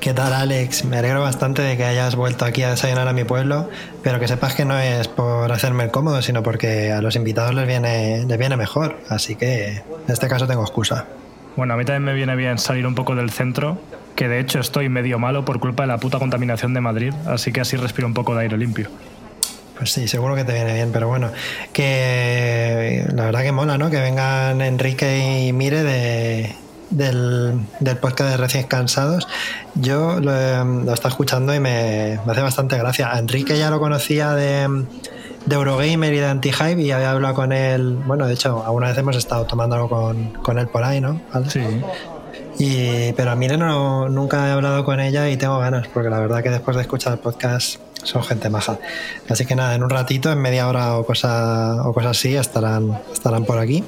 ¿Qué tal, Alex? Me alegro bastante de que hayas vuelto aquí a desayunar a mi pueblo, pero que sepas que no es por hacerme el cómodo, sino porque a los invitados les viene, les viene mejor. Así que en este caso tengo excusa. Bueno, a mí también me viene bien salir un poco del centro, que de hecho estoy medio malo por culpa de la puta contaminación de Madrid, así que así respiro un poco de aire limpio. Pues sí, seguro que te viene bien, pero bueno, que la verdad que mola, ¿no? Que vengan Enrique y Mire de, del, del podcast de Recién Cansados. Yo lo, lo estaba escuchando y me, me hace bastante gracia. A Enrique ya lo conocía de, de Eurogamer y de Anti-Hype y había hablado con él. Bueno, de hecho, alguna vez hemos estado tomando algo con, con él por ahí, ¿no? ¿Vale? Sí. Y, pero a Mire no, nunca he hablado con ella y tengo ganas, porque la verdad que después de escuchar el podcast son gente maja. Así que nada, en un ratito, en media hora o cosa, o cosas así, estarán, estarán por aquí.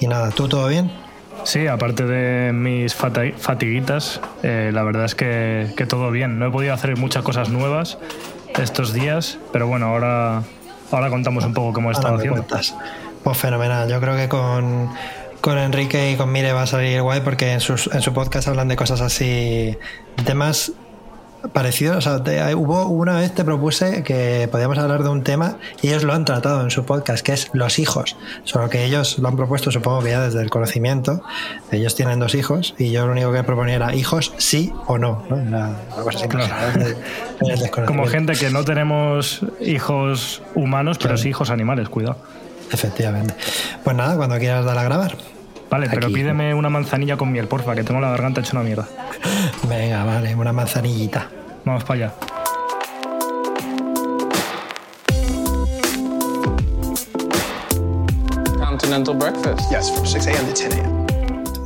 Y nada, ¿tú todo bien? Sí, aparte de mis fati- fatiguitas, eh, la verdad es que, que todo bien. No he podido hacer muchas cosas nuevas estos días, pero bueno, ahora, ahora contamos un poco cómo he estado haciendo. cuentas. Pues fenomenal. Yo creo que con, con Enrique y con Mire va a salir guay porque en, sus, en su podcast hablan de cosas así, temas parecidos. O sea, te- hubo una vez te propuse que podíamos hablar de un tema y ellos lo han tratado en su podcast, que es los hijos. Solo que ellos lo han propuesto, supongo que ya desde el conocimiento. Ellos tienen dos hijos y yo lo único que proponía era hijos sí o no. ¿no? Era una cosa así. Claro. Como gente que no tenemos hijos humanos, pero sí hijos animales, cuidado. Efectivamente. Pues nada, cuando quieras dar a grabar. Vale, pero pídeme una manzanilla con miel, porfa, que tengo la garganta hecha una mierda. Venga, vale, una manzanillita. Vamos para allá. Continental breakfast. Yes, from 6 a.m. to 10 a.m.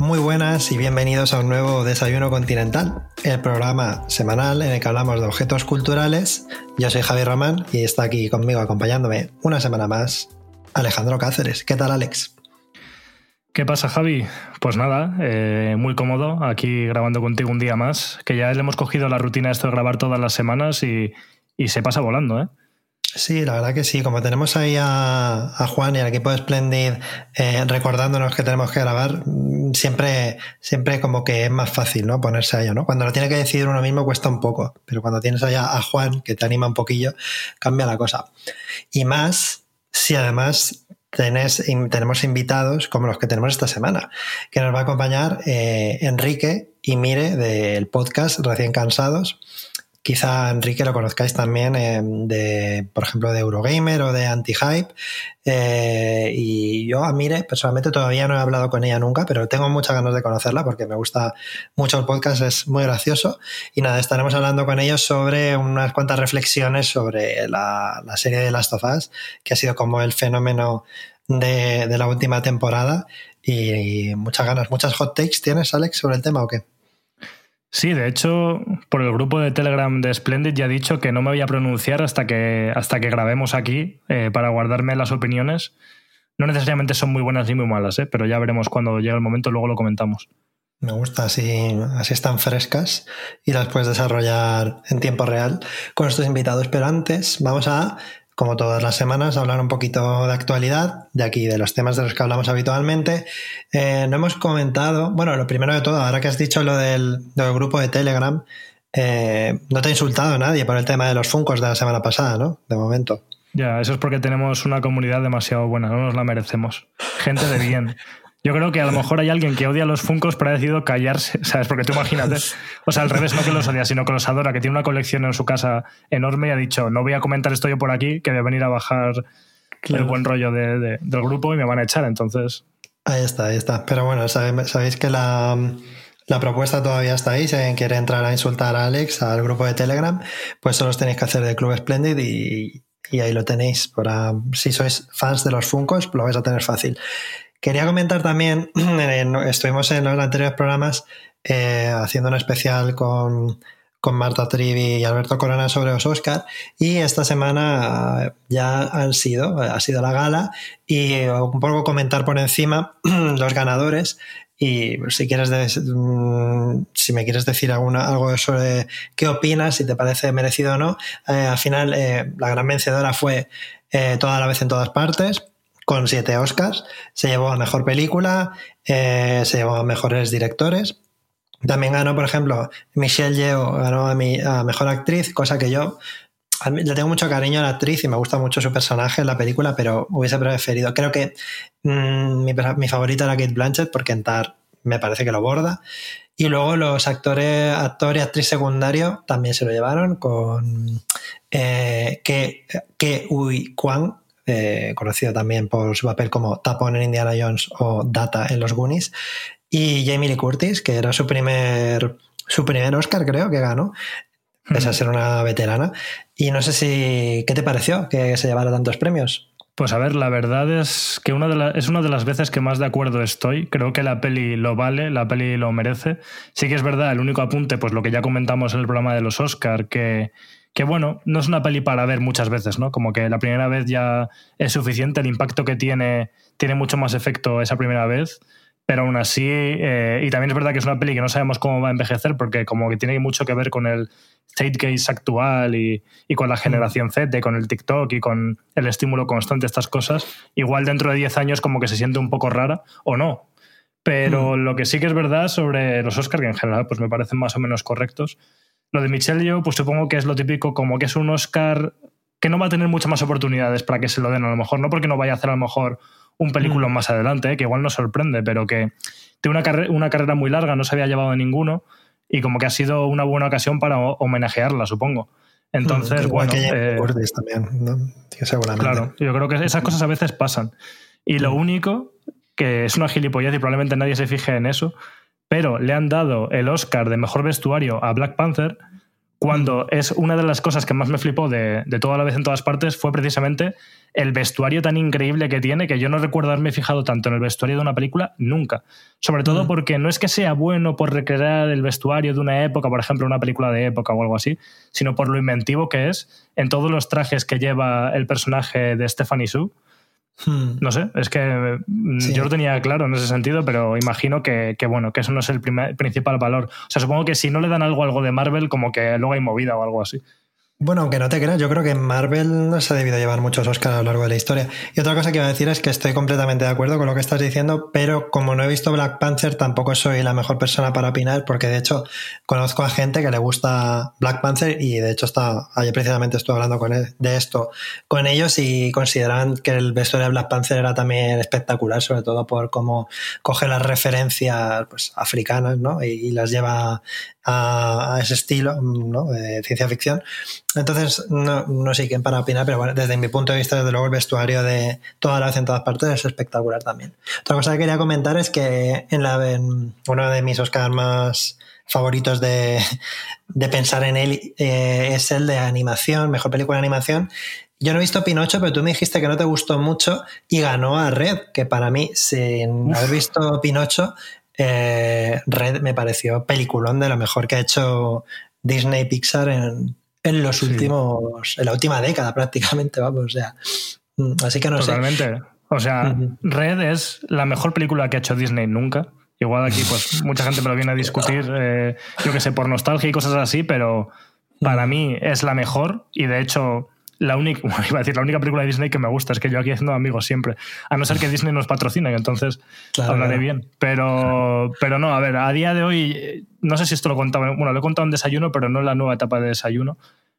Muy buenas y bienvenidos a un nuevo Desayuno Continental, el programa semanal en el que hablamos de objetos culturales. Yo soy Javier Román y está aquí conmigo acompañándome una semana más Alejandro Cáceres. ¿Qué tal, Alex? ¿Qué pasa, Javi? Pues nada, eh, muy cómodo aquí grabando contigo un día más, que ya le hemos cogido la rutina esto de grabar todas las semanas y, y se pasa volando, ¿eh? Sí, la verdad que sí. Como tenemos ahí a, Juan y al equipo de Splendid eh, recordándonos que tenemos que grabar, siempre, siempre como que es más fácil, ¿no? Ponerse a ello, ¿no? Cuando lo tiene que decidir uno mismo cuesta un poco, pero cuando tienes allá a Juan que te anima un poquillo, cambia la cosa. Y más si además tenés, tenemos invitados como los que tenemos esta semana, que nos va a acompañar eh, Enrique y Mire del podcast Recién Cansados. Quizá Enrique lo conozcáis también eh, de, por ejemplo, de Eurogamer o de Anti-Hype. Eh, y yo a Mire, personalmente, todavía no he hablado con ella nunca, pero tengo muchas ganas de conocerla porque me gusta mucho el podcast, es muy gracioso. Y nada, estaremos hablando con ellos sobre unas cuantas reflexiones sobre la, serie de Last of Us, que ha sido como el fenómeno de, de la última temporada. Y muchas ganas, muchas hot takes tienes, Alex, sobre el tema o qué? Sí, de hecho, por el grupo de Telegram de Splendid ya he dicho que no me voy a pronunciar hasta que, hasta que grabemos aquí eh, para guardarme las opiniones. No necesariamente son muy buenas ni muy malas, ¿eh? pero ya veremos cuando llegue el momento, luego lo comentamos. Me gusta, así, así están frescas y las puedes desarrollar en tiempo real con nuestros invitados. Pero antes vamos a, como todas las semanas, hablar un poquito de actualidad, de aquí, de los temas de los que hablamos habitualmente. Eh, no hemos comentado, bueno, lo primero de todo, ahora que has dicho lo del, del grupo de Telegram, eh, no te ha insultado nadie por el tema de los Funcos de la semana pasada, ¿no? De momento. Ya, eso es porque tenemos una comunidad demasiado buena, no nos la merecemos. Gente de bien. Yo creo que a lo mejor hay alguien que odia los Funcos pero ha decidido callarse, ¿sabes? Porque tú imagínate. O sea, al revés, no que los odia, sino que los adora, que tiene una colección en su casa enorme y ha dicho, no voy a comentar esto yo por aquí, que voy a venir a bajar el buen rollo de- de- del grupo y me van a echar. Entonces, Ahí está, ahí está. Pero bueno, sabéis que la, la propuesta todavía está ahí. Si alguien quiere entrar a insultar a Alex, al grupo de Telegram, pues solo os tenéis que hacer de Club Splendid y, y ahí lo tenéis. Para, si sois fans de los Funcos, lo vais a tener fácil. Quería comentar también, estuvimos en los anteriores programas eh, haciendo un especial con, con Marta Trivi y Alberto Corona sobre los Oscar y esta semana ya han sido, ha sido la gala y un poco comentar por encima los ganadores y si quieres mm, si me quieres decir alguna, algo sobre qué opinas, si te parece merecido o no, eh, al final eh, la gran vencedora fue eh, Toda la vez en todas partes con siete Oscars, se llevó a mejor película, se llevó a mejores directores también ganó, por ejemplo, Michelle Yeoh ganó a, mi, a Mejor Actriz, cosa que yo le tengo mucho cariño a la actriz y me gusta mucho su personaje en la película, pero hubiese preferido. Creo que mm, mi, favorita era Kate Blanchett porque en Tar me parece que lo borda. Y luego los actores, actor y actriz secundario también se lo llevaron con eh, que, Kwan, eh, conocido también por su papel como Tapón en Indiana Jones o Data en los Goonies, y Jamie Lee Curtis, que era su primer, su primer Oscar, creo que ganó, pese a ser una veterana. Y no sé si, ¿qué te pareció que se llevara tantos premios? Pues a ver, la verdad es que una de es una de las veces que más de acuerdo estoy. Creo que la peli lo vale, la peli lo merece. Sí que es verdad, el único apunte, pues lo que ya comentamos en el programa de los Oscar, que, que bueno, no es una peli para ver muchas veces, ¿no? Como que la primera vez ya es suficiente, el impacto que tiene tiene mucho más efecto esa primera vez pero aún así, eh, y también es verdad que es una peli que no sabemos cómo va a envejecer porque como que tiene mucho que ver con el case actual y, y, con la generación Z, con el TikTok y con el estímulo constante, estas cosas, igual dentro de 10 años como que se siente un poco rara o no. Pero mm. lo que sí que es verdad sobre los Oscars, que en general pues me parecen más o menos correctos, lo de Michelle yo pues supongo que es lo típico como que es un Oscar que no va a tener muchas más oportunidades para que se lo den a lo mejor, no porque no vaya a hacer a lo mejor un película mm. más adelante, que igual nos sorprende, pero que tiene una, una carrera muy larga, no se había llevado a ninguno y como que ha sido una buena ocasión para homenajearla, supongo. Entonces, mm, bueno. Eh, también, ¿no? Claro, yo creo que esas cosas a veces pasan. Y lo mm. único, que es una gilipollez y probablemente nadie se fije en eso, pero le han dado el Oscar de mejor vestuario a Black Panther cuando es una de las cosas que más me flipó de, de toda la vez en todas partes fue precisamente el vestuario tan increíble que tiene que yo no recuerdo haberme fijado tanto en el vestuario de una película nunca. Sobre todo mm. porque no es que sea bueno por recrear el vestuario de una época, por ejemplo, una película de época o algo así, sino por lo inventivo que es en todos los trajes que lleva el personaje de Stephanie Sue. No sé, es que mm, yo lo tenía claro en ese sentido, pero imagino que, bueno, que eso no es el principal valor. O sea, supongo que si no le dan algo algo de Marvel, como que luego hay movida o algo así. Bueno, aunque no te creas, yo creo que Marvel no se ha debido llevar muchos Oscars a lo largo de la historia. Y otra cosa que iba a decir es que estoy completamente de acuerdo con lo que estás diciendo, pero como no he visto Black Panther, tampoco soy la mejor persona para opinar, porque de hecho conozco a gente que le gusta Black Panther y de hecho está, ayer precisamente estuve hablando con de esto con ellos y consideran que el vestuario de Black Panther era también espectacular, sobre todo por cómo coge las referencias pues, africanas ¿no? y, las lleva a, ese estilo ¿no? de ciencia ficción. Entonces, no, no sé quién para opinar, pero bueno, desde mi punto de vista, desde luego, el vestuario de toda la vez en todas partes es espectacular también. Otra cosa que quería comentar es que en, la, uno de mis Oscars más favoritos de, pensar en él eh, es el de animación, mejor película de animación. Yo no he visto Pinocho, pero tú me dijiste que no te gustó mucho y ganó a Red, que para mí, sin haber visto Pinocho, eh, Red me pareció peliculón de lo mejor que ha hecho Disney Pixar en, en los últimos, en la última década prácticamente, vamos, o sea, mm, así que no Totalmente. O sea, Red es la mejor película que ha hecho Disney nunca. Igual aquí, pues, mucha gente me lo viene a discutir, eh, yo que sé, por nostalgia y cosas así, pero para mí es la mejor y de hecho la única, iba a decir, la única película de Disney que me gusta, es que yo aquí haciendo amigos siempre, a no ser que Disney nos patrocine, entonces hablaré bien. Pero, pero no, a ver, a día de hoy, no sé si esto lo contaba, bueno, lo he contado en desayuno, pero no en la nueva etapa de desayuno.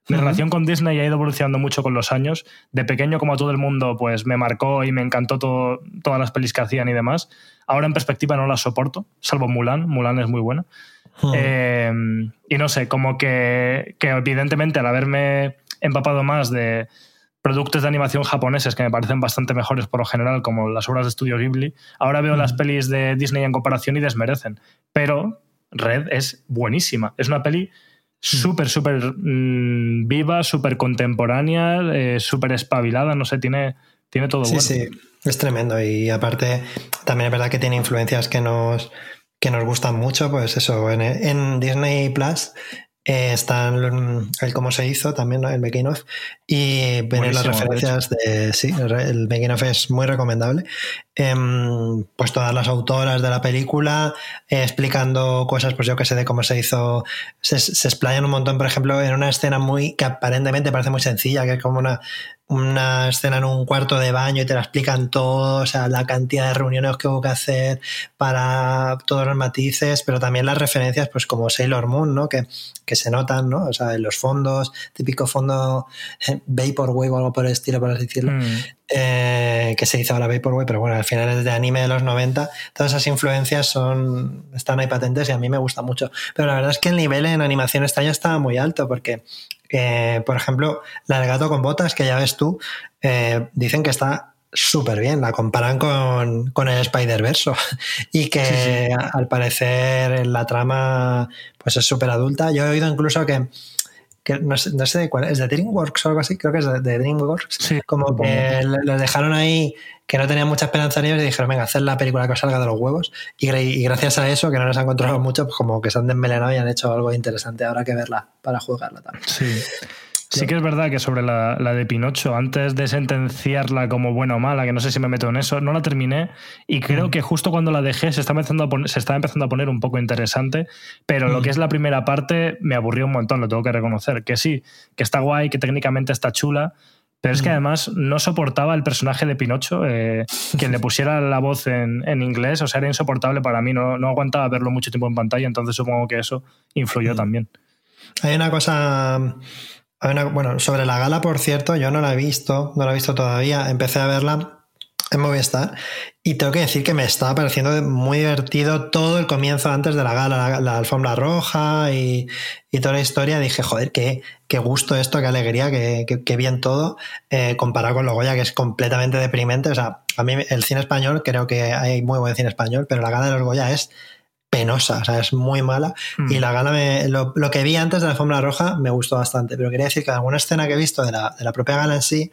Mi relación con Disney ha ido evolucionando mucho con los años. De pequeño, como todo el mundo, pues me marcó y me encantó todo, todas las pelis que hacían y demás. Ahora en perspectiva no las soporto, salvo Mulan. Mulan es muy buena. Eh, y no sé, como que, que evidentemente al haberme empapado más de productos de animación japoneses que me parecen bastante mejores por lo general, como las obras de estudio Ghibli. Ahora veo las pelis de Disney en comparación y desmerecen. Pero Red es buenísima. Es una peli súper, súper mm, viva, súper contemporánea, eh, súper espabilada. No sé, tiene Tiene todo sí, bueno. Sí, es tremendo. Y aparte, también es verdad que tiene influencias que nos, que nos gustan mucho. Pues eso, en, en Disney Plus eh, está el, el, cómo se hizo también, ¿no? el making of. Y vienen las referencias de, de, Sí, el making of es muy recomendable. Eh, pues todas las autoras de la película eh, explicando cosas, pues yo que sé, de cómo se hizo. Se, se explayan un montón, por ejemplo, en una escena muy que aparentemente parece muy sencilla, que es como una una escena en un cuarto de baño y te la explican todo, o sea, la cantidad de reuniones que hubo que hacer para todos los matices, pero también las referencias, pues como Sailor Moon, ¿no? Que, que se notan, ¿no? O sea, en los fondos, típico fondo Vaporwave o algo por el estilo, por así decirlo, mm. eh, que se hizo ahora Vaporwave, pero bueno, al final es de anime de los 90, todas esas influencias son, están ahí patentes y a mí me gusta mucho. Pero la verdad es que el nivel en animación este año estaba muy alto, porque eh, por ejemplo, la del gato con botas, que ya ves tú, eh, dicen que está súper bien, la comparan con, con el Spider-Verse y que sí, sí. al parecer en la trama pues es súper adulta. Yo he oído incluso que, que no, sé, no sé de cuál, es de DreamWorks o algo así, creo que es de, de DreamWorks, sí, como que les dejaron ahí que no tenían mucha esperanza en ellos y dijeron, venga, hacer la película que os salga de los huevos. Y, y, gracias a eso, que no les han controlado mucho, pues como que se han desmelenado y han hecho algo interesante. Habrá que verla para jugarla también. Sí. Sí que es verdad que sobre la, la, de Pinocho, antes de sentenciarla como buena o mala, que no sé si me meto en eso, no la terminé y creo mm. que justo cuando la dejé se está empezando a poner, se está empezando a poner un poco interesante, pero mm. lo que es la primera parte me aburrió un montón, lo tengo que reconocer. Que sí, que está guay, que técnicamente está chula, pero es que además no soportaba el personaje de Pinocho, eh, quien le pusiera la voz en, en, inglés, o sea, era insoportable para mí, no, no aguantaba verlo mucho tiempo en pantalla, entonces supongo que eso influyó mm. también. Hay una cosa bueno, sobre la gala, por cierto, yo no la he visto, no la he visto todavía. Empecé a verla en Movistar y tengo que decir que me estaba pareciendo muy divertido todo el comienzo antes de la gala, la, alfombra roja y, toda la historia. Dije, joder, qué, gusto esto, qué alegría, qué bien todo, eh, comparado con Logoya, que es completamente deprimente. O sea, a mí el cine español, creo que hay muy buen cine español, pero la gala de los Goya es penosa, o sea, es muy mala. Mm. Y la gala, me, lo, lo, que vi antes de la alfombra roja me gustó bastante, pero quería decir que en alguna escena que he visto de la, de la propia gala en sí,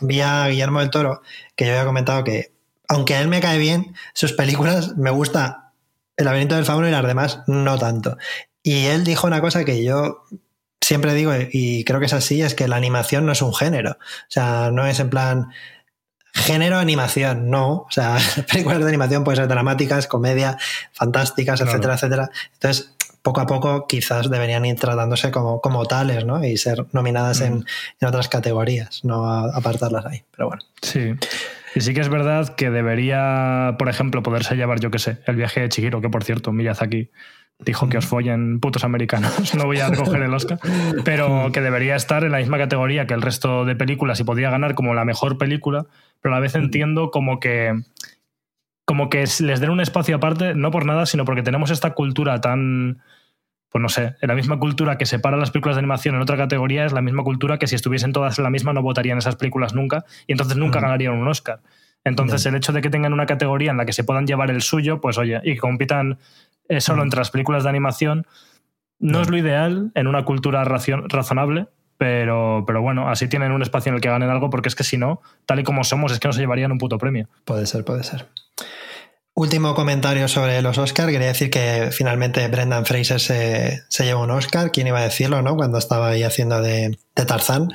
vi a Guillermo del Toro, que yo había comentado que, aunque a él me cae bien, sus películas me gusta El laberinto del fauno y las demás no tanto. Y él dijo una cosa que yo siempre digo, y creo que es así, es que la animación no es un género. O sea, no es en plan, Género animación, no. O sea, películas de animación pueden ser dramáticas, comedia, fantásticas, claro. etcétera, etcétera. Entonces, poco a poco quizás deberían ir tratándose como, como tales, ¿no? Y ser nominadas mm. en, en, otras categorías, no apartarlas ahí. Pero bueno. Sí. Y sí que es verdad que debería, por ejemplo, poderse llevar, yo qué sé, el viaje de Chihiro, que por cierto, Miyazaki dijo que os follen putos americanos, no voy a recoger el Oscar, pero que debería estar en la misma categoría que el resto de películas y podría ganar como la mejor película, pero a la vez entiendo como que como que les den un espacio aparte, no por nada, sino porque tenemos esta cultura tan, pues no sé, la misma cultura que separa las películas de animación en otra categoría es la misma cultura que si estuviesen todas en la misma no votarían esas películas nunca y entonces nunca ganarían un Oscar. Entonces el hecho de que tengan una categoría en la que se puedan llevar el suyo, pues oye, y que compitan eh, solo entre las películas de animación, no es lo ideal en una cultura razonable, pero, pero bueno, así tienen un espacio en el que ganen algo, porque es que si no, tal y como somos, es que no se llevarían un puto premio. Puede ser, puede ser. Último comentario sobre los Oscars. Quería decir que finalmente Brendan Fraser se, se llevó un Oscar. ¿Quién iba a decirlo, no? Cuando estaba ahí haciendo de, de Tarzán.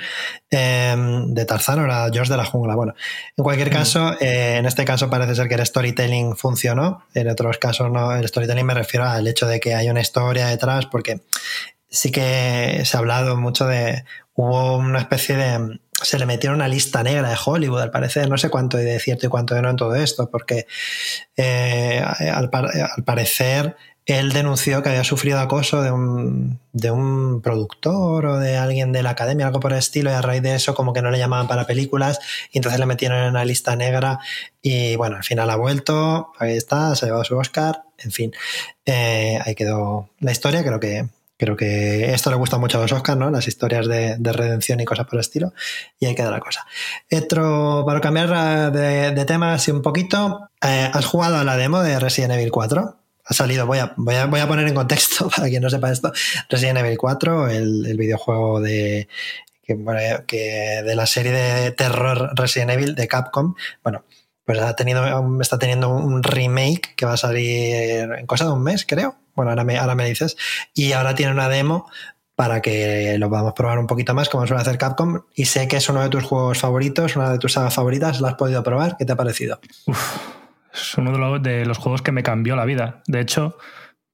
Eh, de Tarzán o era George de la Jungla. Bueno, en cualquier caso, eh, en este caso parece ser que el storytelling funcionó. En otros casos no. El storytelling me refiero al hecho de que hay una historia detrás, porque sí que se ha hablado mucho de. Hubo una especie de se le metieron una lista negra de Hollywood, al parecer, no sé cuánto de cierto y cuánto de no en todo esto, porque eh, al, al, parecer él denunció que había sufrido acoso de un, de un productor o de alguien de la academia, algo por el estilo, y a raíz de eso como que no le llamaban para películas, y entonces le metieron en una lista negra, y bueno, al final ha vuelto, ahí está, se ha llevado su Oscar, en fin, eh, ahí quedó la historia, creo que Creo que esto le gusta mucho a los Oscars, ¿no? Las historias de, de, redención y cosas por el estilo. Y ahí queda la cosa. Otro, para cambiar de, de tema así un poquito, eh, ¿has jugado a la demo de Resident Evil 4? Ha salido, voy a, voy a, voy a poner en contexto para quien no sepa esto, Resident Evil 4, el, el videojuego de que, de la serie de terror Resident Evil de Capcom, bueno, pues ha tenido, está teniendo un remake que va a salir en cosa de un mes, creo. Bueno, ahora me, ahora me dices. Y ahora tiene una demo para que lo podamos probar un poquito más, como suele hacer Capcom. Y sé que es uno de tus juegos favoritos, una de tus sagas favoritas. ¿Lo has podido probar? ¿Qué te ha parecido? es uno de los, juegos que me cambió la vida. De hecho,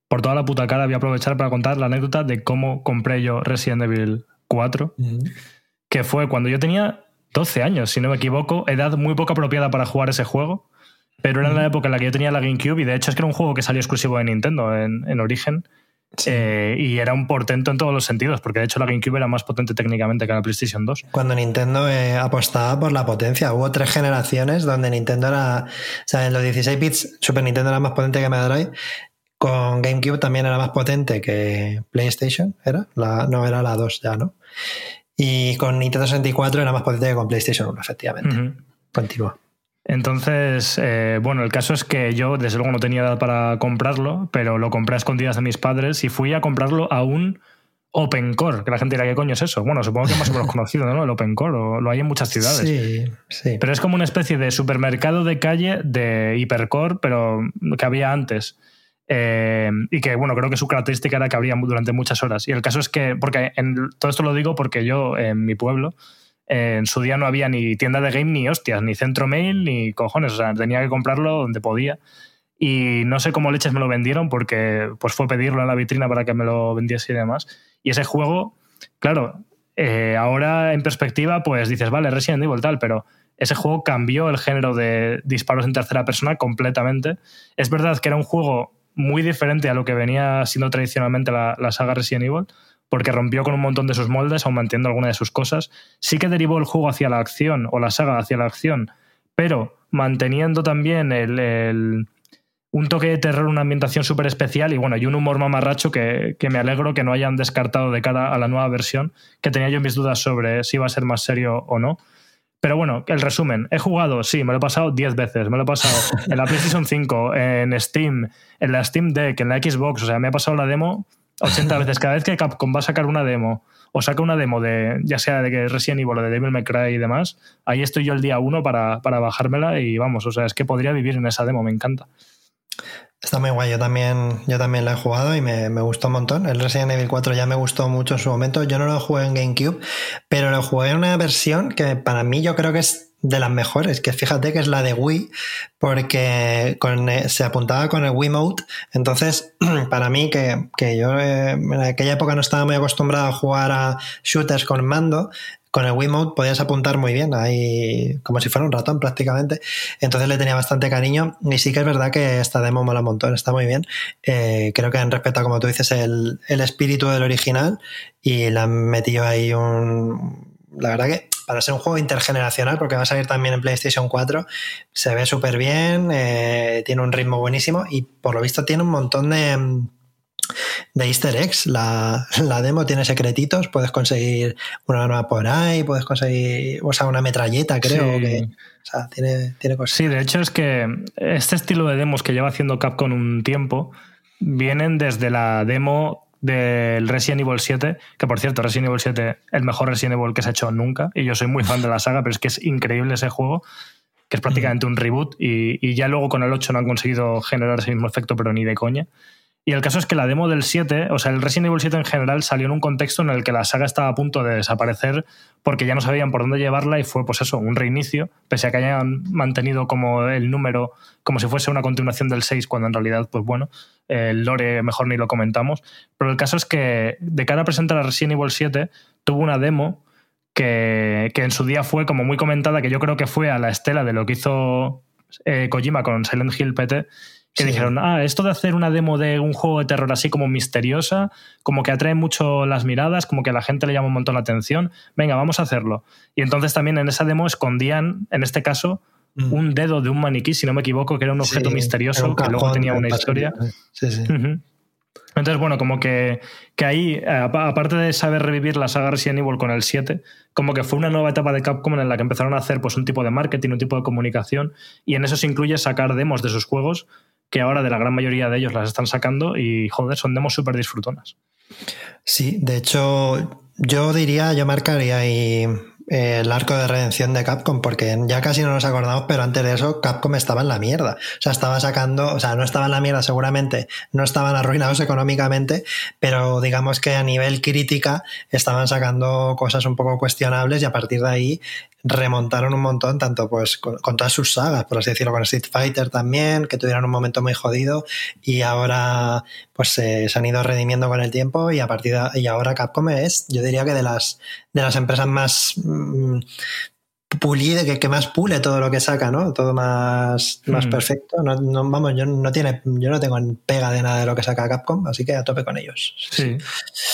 por toda la puta cara voy a aprovechar para contar la anécdota de cómo compré yo Resident Evil 4, que fue cuando yo tenía 12 años, si no me equivoco, edad muy poco apropiada para jugar ese juego, pero era en la época en la que yo tenía la GameCube y de hecho es que era un juego que salió exclusivo de Nintendo en, origen. Eh, y era un portento en todos los sentidos, porque de hecho la GameCube era más potente técnicamente que la PlayStation 2. Cuando Nintendo eh, apostaba por la potencia, hubo tres generaciones donde Nintendo era, o sea, en los 16 bits Super Nintendo era más potente que Mega Drive, con GameCube también era más potente que PlayStation, ¿era? La, no, era la 2 ya, ¿no? Y con Nintendo 64 era más potente que con PlayStation 1, efectivamente. Continúa. Entonces, eh, bueno, el caso es que yo desde luego no tenía edad para comprarlo, pero lo compré a escondidas de mis padres y fui a comprarlo a un Open Core, que la gente dirá, ¿qué coño es eso? Bueno, supongo que es más o menos conocido, ¿no? El Open Core, o lo hay en muchas ciudades. Sí, sí. Pero es como una especie de supermercado de calle de Hipercore, pero que había antes. Eh, y que, bueno, creo que su característica era que abría durante muchas horas. Y el caso es que, porque en, todo esto lo digo porque yo, en mi pueblo, en su día no había ni tienda de game ni hostias, ni centro mail, ni cojones. O sea, tenía que comprarlo donde podía. Y no sé cómo leches me lo vendieron porque pues fue pedirlo en la vitrina para que me lo vendiese y demás. Y ese juego, claro, eh, ahora en perspectiva, pues dices, vale, Resident Evil tal, pero ese juego cambió el género de disparos en tercera persona completamente. Es verdad que era un juego muy diferente a lo que venía siendo tradicionalmente la, saga Resident Evil, porque rompió con un montón de sus moldes, aún manteniendo algunas de sus cosas. Sí que derivó el juego hacia la acción, o la saga hacia la acción, pero manteniendo también el, un toque de terror, una ambientación súper especial y bueno, y un humor mamarracho que, que, me alegro que no hayan descartado de cara a la nueva versión, que tenía yo mis dudas sobre si iba a ser más serio o no. Pero bueno, el resumen. He jugado, sí, me lo he pasado 10 veces. Me lo he pasado en la PlayStation 5, en Steam, en la Steam Deck, en la Xbox. O sea, me he pasado la demo 80 veces. Cada vez que Capcom va a sacar una demo o saca una demo de, ya sea de Resident Evil o de Devil May Cry y demás, ahí estoy yo el día uno para, para bajármela y vamos, o sea, es que podría vivir en esa demo, me encanta. Está muy guay, yo también, yo también lo he jugado y me, me, gustó un montón. El Resident Evil 4 ya me gustó mucho en su momento. Yo no lo jugué en GameCube, pero lo jugué en una versión que para mí yo creo que es de las mejores, que fíjate que es la de Wii, porque con, eh, se apuntaba con el Wii Mode. Entonces, para mí, que, que yo eh, en aquella época no estaba muy acostumbrado a jugar a shooters con mando, con el Wiimote podías apuntar muy bien, ahí como si fuera un ratón prácticamente. Entonces le tenía bastante cariño y sí que es verdad que esta demo mola un montón, está muy bien. Eh, creo que han respetado, como tú dices, el, espíritu del original y le han metido ahí un... La verdad que para ser un juego intergeneracional, porque va a salir también en PlayStation 4, se ve súper bien, eh, tiene un ritmo buenísimo y por lo visto tiene un montón de de easter eggs. La, demo tiene secretitos, puedes conseguir una arma por ahí, puedes conseguir, o sea, una metralleta, creo que. O sea, tiene, tiene cosas. Sí, de hecho es que este estilo de demos que lleva haciendo Capcom un tiempo vienen desde la demo del Resident Evil 7, que por cierto, Resident Evil 7, el mejor Resident Evil que se ha hecho nunca, y yo soy muy fan de la saga, pero es que es increíble ese juego, que es prácticamente un reboot, y, y ya luego con el 8 no han conseguido generar ese mismo efecto, pero ni de coña. Y el caso es que la demo del 7, o sea, el Resident Evil 7 en general salió en un contexto en el que la saga estaba a punto de desaparecer porque ya no sabían por dónde llevarla y fue, pues eso, un reinicio, pese a que hayan mantenido como el número como si fuese una continuación del 6, cuando en realidad, pues bueno, el lore mejor ni lo comentamos. Pero el caso es que de cara a presentar a Resident Evil 7, tuvo una demo que, que en su día fue como muy comentada, que yo creo que fue a la estela de lo que hizo eh, Kojima con Silent Hill PT que dijeron, ah, esto de hacer una demo de un juego de terror así como misteriosa, como que atrae mucho las miradas, como que a la gente le llama un montón la atención, venga, vamos a hacerlo. Y entonces también en esa demo escondían, en este caso, mm. un dedo de un maniquí, si no me equivoco, que era un objeto misterioso que luego tenía una historia. Sí, sí. Entonces, bueno, como que, que ahí, eh, aparte de saber revivir la saga Resident Evil con el 7, como que fue una nueva etapa de Capcom en la que empezaron a hacer pues, un tipo de marketing, un tipo de comunicación, y en eso se incluye sacar demos de sus juegos que ahora de la gran mayoría de ellos las están sacando y, joder, son demos súper disfrutonas. Sí, de hecho, yo diría, yo marcaría ahí el arco de redención de Capcom, porque ya casi no nos acordamos, pero antes de eso Capcom estaba en la mierda. O sea, estaba sacando, o sea, no estaba en la mierda seguramente, no estaban arruinados económicamente, pero digamos que a nivel crítica estaban sacando cosas un poco cuestionables y a partir de ahí remontaron un montón, tanto pues con, todas sus sagas, por así decirlo, con Street Fighter también, que tuvieron un momento muy jodido y ahora pues se han ido redimiendo con el tiempo y a partir de, y ahora Capcom es, yo diría que de las de las empresas más mm, pulide, que, que, más pule todo lo que saca, ¿no? Todo más, más hmm. perfecto. No, vamos, yo no tiene, yo no tengo pega de nada de lo que saca Capcom, así que a tope con ellos. Sí.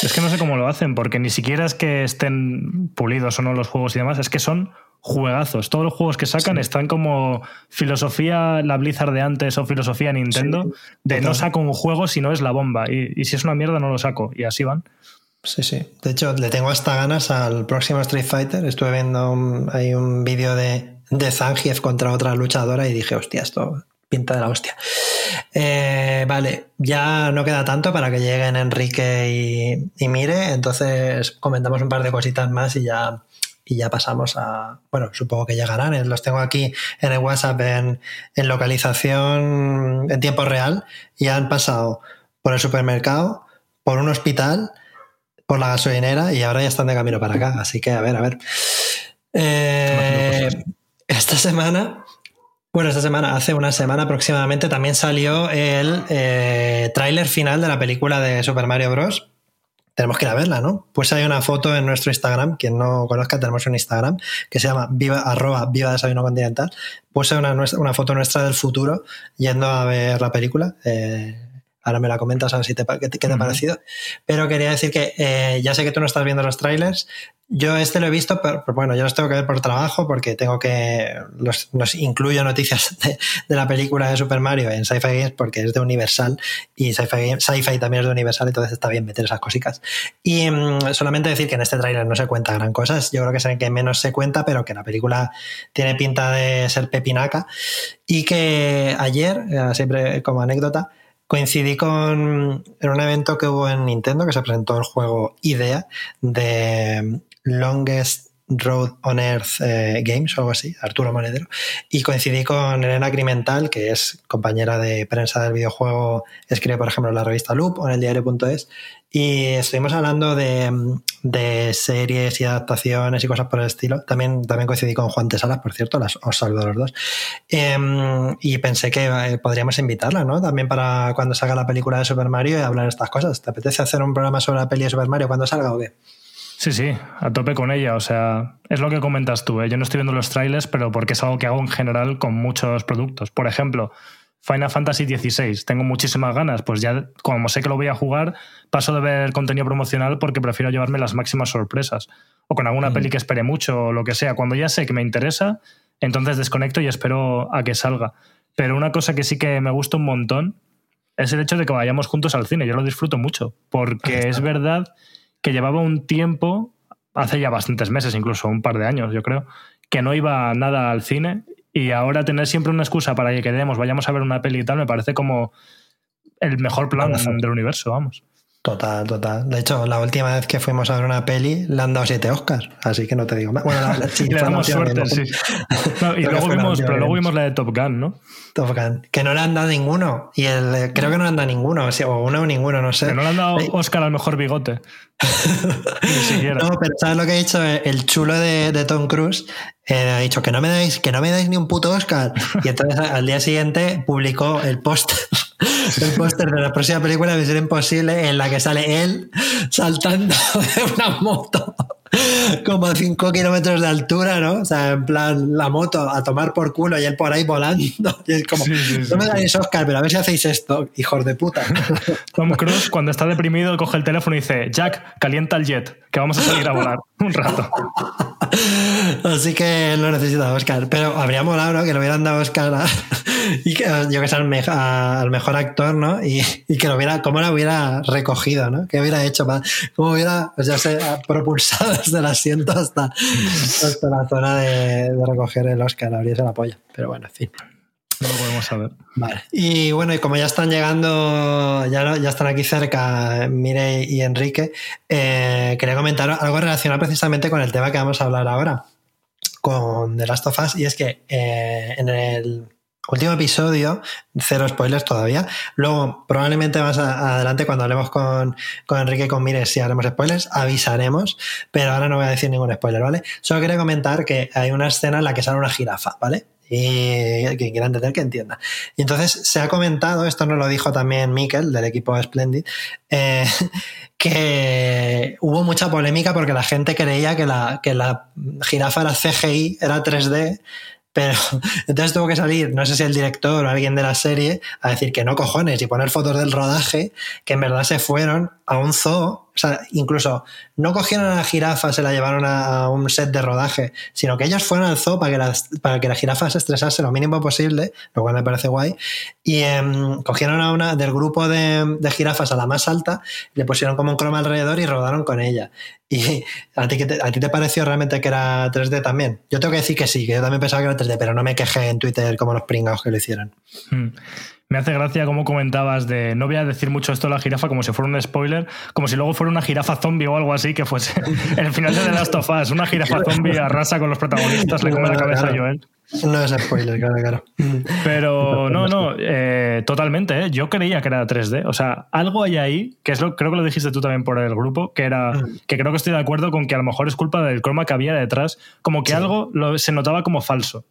Es que no sé cómo lo hacen, porque ni siquiera es que estén pulidos o no los juegos y demás, es que son juegazos. Todos los juegos que sacan están como filosofía la Blizzard de antes o filosofía Nintendo, de no saco un juego si no es la bomba. Y, y si es una mierda no lo saco. Y así van. Sí, sí. De hecho, le tengo hasta ganas al próximo Street Fighter. Estuve viendo un, hay un vídeo de, de Zangief contra otra luchadora y dije, hostia, esto pinta de la hostia. Eh, vale, ya no queda tanto para que lleguen Enrique y, Mire, entonces comentamos un par de cositas más y ya, y ya pasamos a. Bueno, supongo que llegarán. Eh, los tengo aquí en el WhatsApp en, en localización en tiempo real y han pasado por el supermercado, por un hospital por la gasolinera y ahora ya están de camino para acá. Así que a ver, a ver. Eh, esta semana, bueno, esta semana, hace una semana aproximadamente, también salió el eh, tráiler final de la película de Super Mario Bros. Tenemos que ir a verla, ¿no? Pues hay una foto en nuestro Instagram, quien no conozca, tenemos un Instagram que se llama viva, arroba viva desayuno continental. Pues hay una, una foto nuestra del futuro yendo a ver la película. Eh, Ahora me la comentas a ver si te, qué, te ha parecido. Pero quería decir que eh, ya sé que tú no estás viendo los trailers. Yo este lo he visto, pero, bueno, yo los tengo que ver por trabajo porque tengo que. Los, incluyo noticias de, la película de Super Mario en Sci-Fi Games porque es de Universal y Sci-Fi también es de Universal, entonces está bien meter esas cositas. Y mm, solamente decir que en este trailer no se cuenta gran cosas. Yo creo que es el que menos se cuenta, pero que la película tiene pinta de ser pepinaca. Y que ayer, eh, siempre como anécdota, coincidí con en un evento que hubo en Nintendo que se presentó el juego Idea de Longest Road on Earth eh, Games o algo así, Arturo Monedero, y coincidí con Elena Crimental, que es compañera de prensa del videojuego, escribe por ejemplo en la revista Loop o en el diario.es, y estuvimos hablando de, series y adaptaciones y cosas por el estilo. También, también coincidí con Juan Tesalas, por cierto, las, os saludo a los dos. Em, y pensé que eh, podríamos invitarla, ¿no? También para cuando salga la película de Super Mario y hablar estas cosas. ¿Te apetece hacer un programa sobre la peli de Super Mario cuando salga o qué? Sí, sí, a tope con ella. O sea, es lo que comentas tú. ¿eh? Yo no estoy viendo los trailers, pero porque es algo que hago en general con muchos productos. Por ejemplo, Final Fantasy XVI. Tengo muchísimas ganas, pues ya como sé que lo voy a jugar, paso de ver contenido promocional porque prefiero llevarme las máximas sorpresas. O con alguna peli que espere mucho o lo que sea. Cuando ya sé que me interesa, entonces desconecto y espero a que salga. Pero una cosa que sí que me gusta un montón es el hecho de que vayamos juntos al cine. Yo lo disfruto mucho porque es verdad que llevaba un tiempo, hace ya bastantes meses, incluso un par de años, yo creo, que no iba nada al cine y ahora tener siempre una excusa para que quedemos, vayamos a ver una peli y tal, me parece como el mejor plan del universo, vamos. Total, total. De hecho, la última vez que fuimos a ver una peli le han dado siete Oscars, así que no te digo más. Bueno, la, le damos suerte, sí. y luego vimos, pero luego vimos la de Top Gun, ¿no? Top Gun. Que no le han dado ninguno. Y el, creo que no le han dado ninguno, o, uno o ninguno, no sé. Que no le han dado Oscar al mejor bigote. Ni siquiera. No, pero ¿sabes lo que ha dicho el chulo de, de Tom Cruise? Eh, ha dicho que no me dais, que no me dais ni un puto Oscar. Y entonces al día siguiente publicó el póster el póster de la próxima película de ser Imposible en la que sale él saltando de una moto como a 5 kilómetros de altura, ¿no? O sea, en plan, la moto a tomar por culo y él por ahí volando. Y es como, no me dais Oscar, pero a ver si hacéis esto, hijos de puta. Tom Cruise, cuando está deprimido, coge el teléfono y dice, Jack, calienta el jet, que vamos a salir a volar un rato. Así que no necesita Oscar. Pero habría molado, ¿no? Que le hubieran dado Oscar a, y que, yo que sé, al, mejor actor, ¿no? Y, que lo hubiera, cómo lo hubiera recogido, ¿no? ¿Qué hubiera hecho? ¿Cómo hubiera, pues ya sé, propulsado desde el asiento hasta, hasta la zona de, recoger el Oscar, abriese la polla. Pero bueno, en fin. No lo podemos saber. Vale. Y bueno, y como ya están llegando, ya, ya están aquí cerca Mire y Enrique, eh, quería comentar algo relacionado precisamente con el tema que vamos a hablar ahora, con The Last of Us, y es que eh, en el último episodio, cero spoilers todavía, luego probablemente más adelante cuando hablemos con, con Enrique y con Mire si haremos spoilers, avisaremos, pero ahora no voy a decir ningún spoiler, ¿vale? Solo quería comentar que hay una escena en la que sale una jirafa, ¿vale? Y quien quiera entender que entienda. Y entonces se ha comentado, esto nos lo dijo también Mikel del equipo Splendid, eh, que hubo mucha polémica porque la gente creía que la, que la jirafa era CGI, era 3D, pero entonces tuvo que salir, no sé si el director o alguien de la serie, a decir que no cojones y poner fotos del rodaje, que en verdad se fueron a un zoo, o sea, incluso no cogieron a la jirafa, se la llevaron a, un set de rodaje, sino que ellos fueron al zoo para que, las- para que la jirafa se estresase lo mínimo posible, lo cual me parece guay, y em, cogieron a una del grupo de, jirafas a la más alta, le pusieron como un croma alrededor y rodaron con ella. Y a ti, a ti te pareció realmente que era 3D también. Yo tengo que decir que sí, que yo también pensaba que era 3D, pero no me quejé en Twitter como los pringados que lo hicieron. Mm. Me hace gracia como comentabas de no voy a decir mucho esto de la jirafa como si fuera un spoiler, como si luego fuera una jirafa zombie o algo así que fuese el final de The Last of Us, una jirafa zombie arrasa con los protagonistas, le come la cabeza a Joel. No es spoiler, claro, claro. Pero no, no, eh, totalmente. ¿eh? Yo creía que era 3D. O sea, algo hay ahí, que es lo, creo que lo dijiste tú también por el grupo, que era que creo que estoy de acuerdo con que a lo mejor es culpa del croma que había detrás, como que algo lo- se notaba como falso.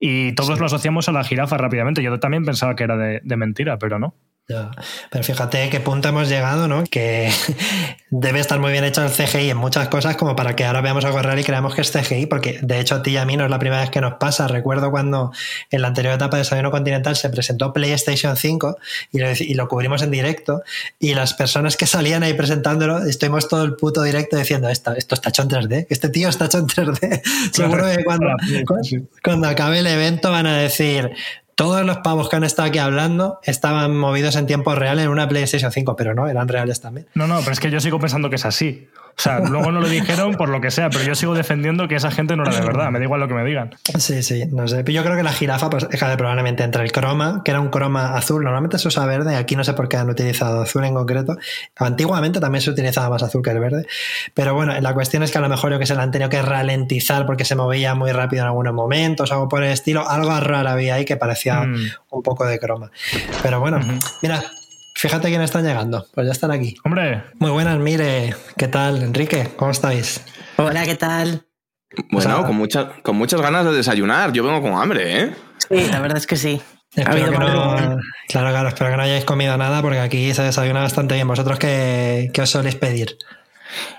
Y todos lo asociamos a la jirafa rápidamente. Yo también pensaba que era de, de mentira, pero no. Ya. Pero fíjate qué punto hemos llegado, ¿no? Que debe estar muy bien hecho el CGI en muchas cosas como para que ahora veamos algo real y creamos que es CGI, porque de hecho a ti y a mí no es la primera vez que nos pasa. Recuerdo cuando en la anterior etapa de Desayuno Continental se presentó PlayStation 5 y lo, y lo cubrimos en directo y las personas que salían ahí presentándolo, estuvimos todo el puto directo diciendo esto, esto está hecho en 3D, este tío está hecho en 3D. Seguro que cuando, cuando, cuando acabe el evento van a decir todos los pavos que han estado aquí hablando estaban movidos en tiempo real en una PlayStation 5, pero no, eran reales también. No, no, pero es que yo sigo pensando que es así. O sea, luego no lo dijeron por lo que sea, pero yo sigo defendiendo que esa gente no era de verdad. Me da igual lo que me digan. Sí, sí, no sé. Yo creo que la jirafa, pues, probablemente entre el croma, que era un croma azul, normalmente se usa verde, aquí no sé por qué han utilizado azul en concreto. Antiguamente también se utilizaba más azul que el verde. Pero bueno, la cuestión es que a lo mejor yo que se la han tenido que ralentizar porque se movía muy rápido en algunos momentos, algo por el estilo. Algo raro había ahí que parecía Mm. un poco de croma. Pero bueno, mira, fíjate quién están llegando. Pues ya están aquí. Hombre, Muy buenas, mire. ¿Qué tal, Enrique? ¿Cómo estáis? Hola, ¿qué tal? Bueno, O sea- con, muchas con muchas ganas de desayunar. Yo vengo con hambre, ¿eh? Sí, la verdad es que sí. Ha Espero habido que no, claro, claro, espero que no hayáis comido nada porque aquí se desayuna bastante bien. ¿Vosotros qué, qué os soléis pedir?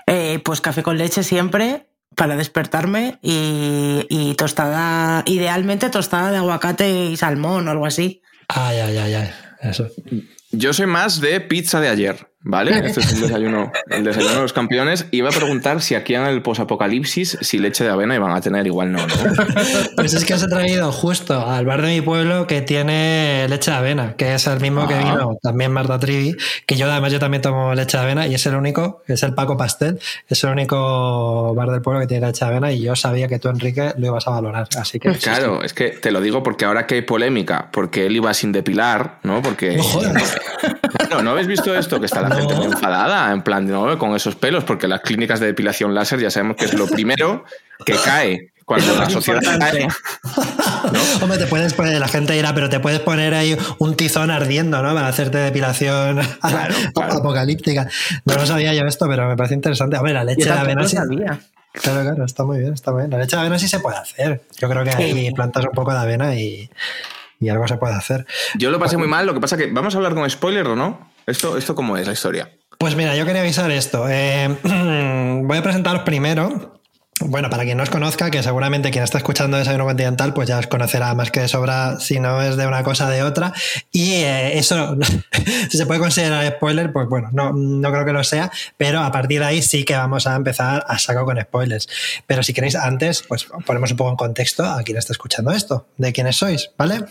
Eh, pues café con leche siempre para despertarme y, y tostada, idealmente tostada de aguacate y salmón o algo así. Ay, ay, ay, ay. Eso. Yo soy más de pizza de ayer, ¿vale? Este es el desayuno, el desayuno de los campeones. Iba a preguntar si aquí en el posapocalipsis, si leche de avena iban a tener, igual no, ¿no? Pues es que he traído justo al bar de mi pueblo que tiene leche de avena, que es el mismo que Ah. vino también Marta Trivi, que yo además yo también tomo leche de avena y es el único, es el Paco Pastel, es el único bar del pueblo que tiene leche de avena y yo sabía que tú, Enrique, lo ibas a valorar. Así que Claro, es que te lo digo porque ahora que hay polémica, porque él iba sin depilar, ¿no? Porque. No jodas. Claro, ¿no habéis visto esto? Que está la No. gente muy enfadada, en plan, ¿no? Con esos pelos, porque las clínicas de depilación láser ya sabemos que es lo primero que cae cuando la sociedad cae. Hombre, te puedes poner, la gente dirá, pero te puedes poner ahí un tizón ardiendo, ¿no? Para hacerte depilación Claro, claro. apocalíptica. No lo sabía yo esto, pero me parece interesante. Hombre, la leche de avena sí. sabía. Claro, claro, está muy bien, está muy bien. La leche de avena sí se puede hacer. Yo creo que ahí Sí. plantas un poco de avena y, y algo se puede hacer. Yo lo pasé muy mal, lo que pasa que. ¿Vamos a hablar con spoiler o no? ¿Esto, esto cómo es la historia? Pues mira, yo quería avisar esto. Eh, voy a presentaros primero. Bueno, para quien no os conozca, que seguramente quien está escuchando Desayuno Continental, pues ya os conocerá más que de sobra si no es de una cosa de otra. Y eh, eso, si se puede considerar spoiler, pues bueno, no, no creo que lo sea, pero a partir de ahí sí que vamos a empezar a saco con spoilers. Pero si queréis antes, pues ponemos un poco en contexto a quien está escuchando esto, de quiénes sois, ¿vale?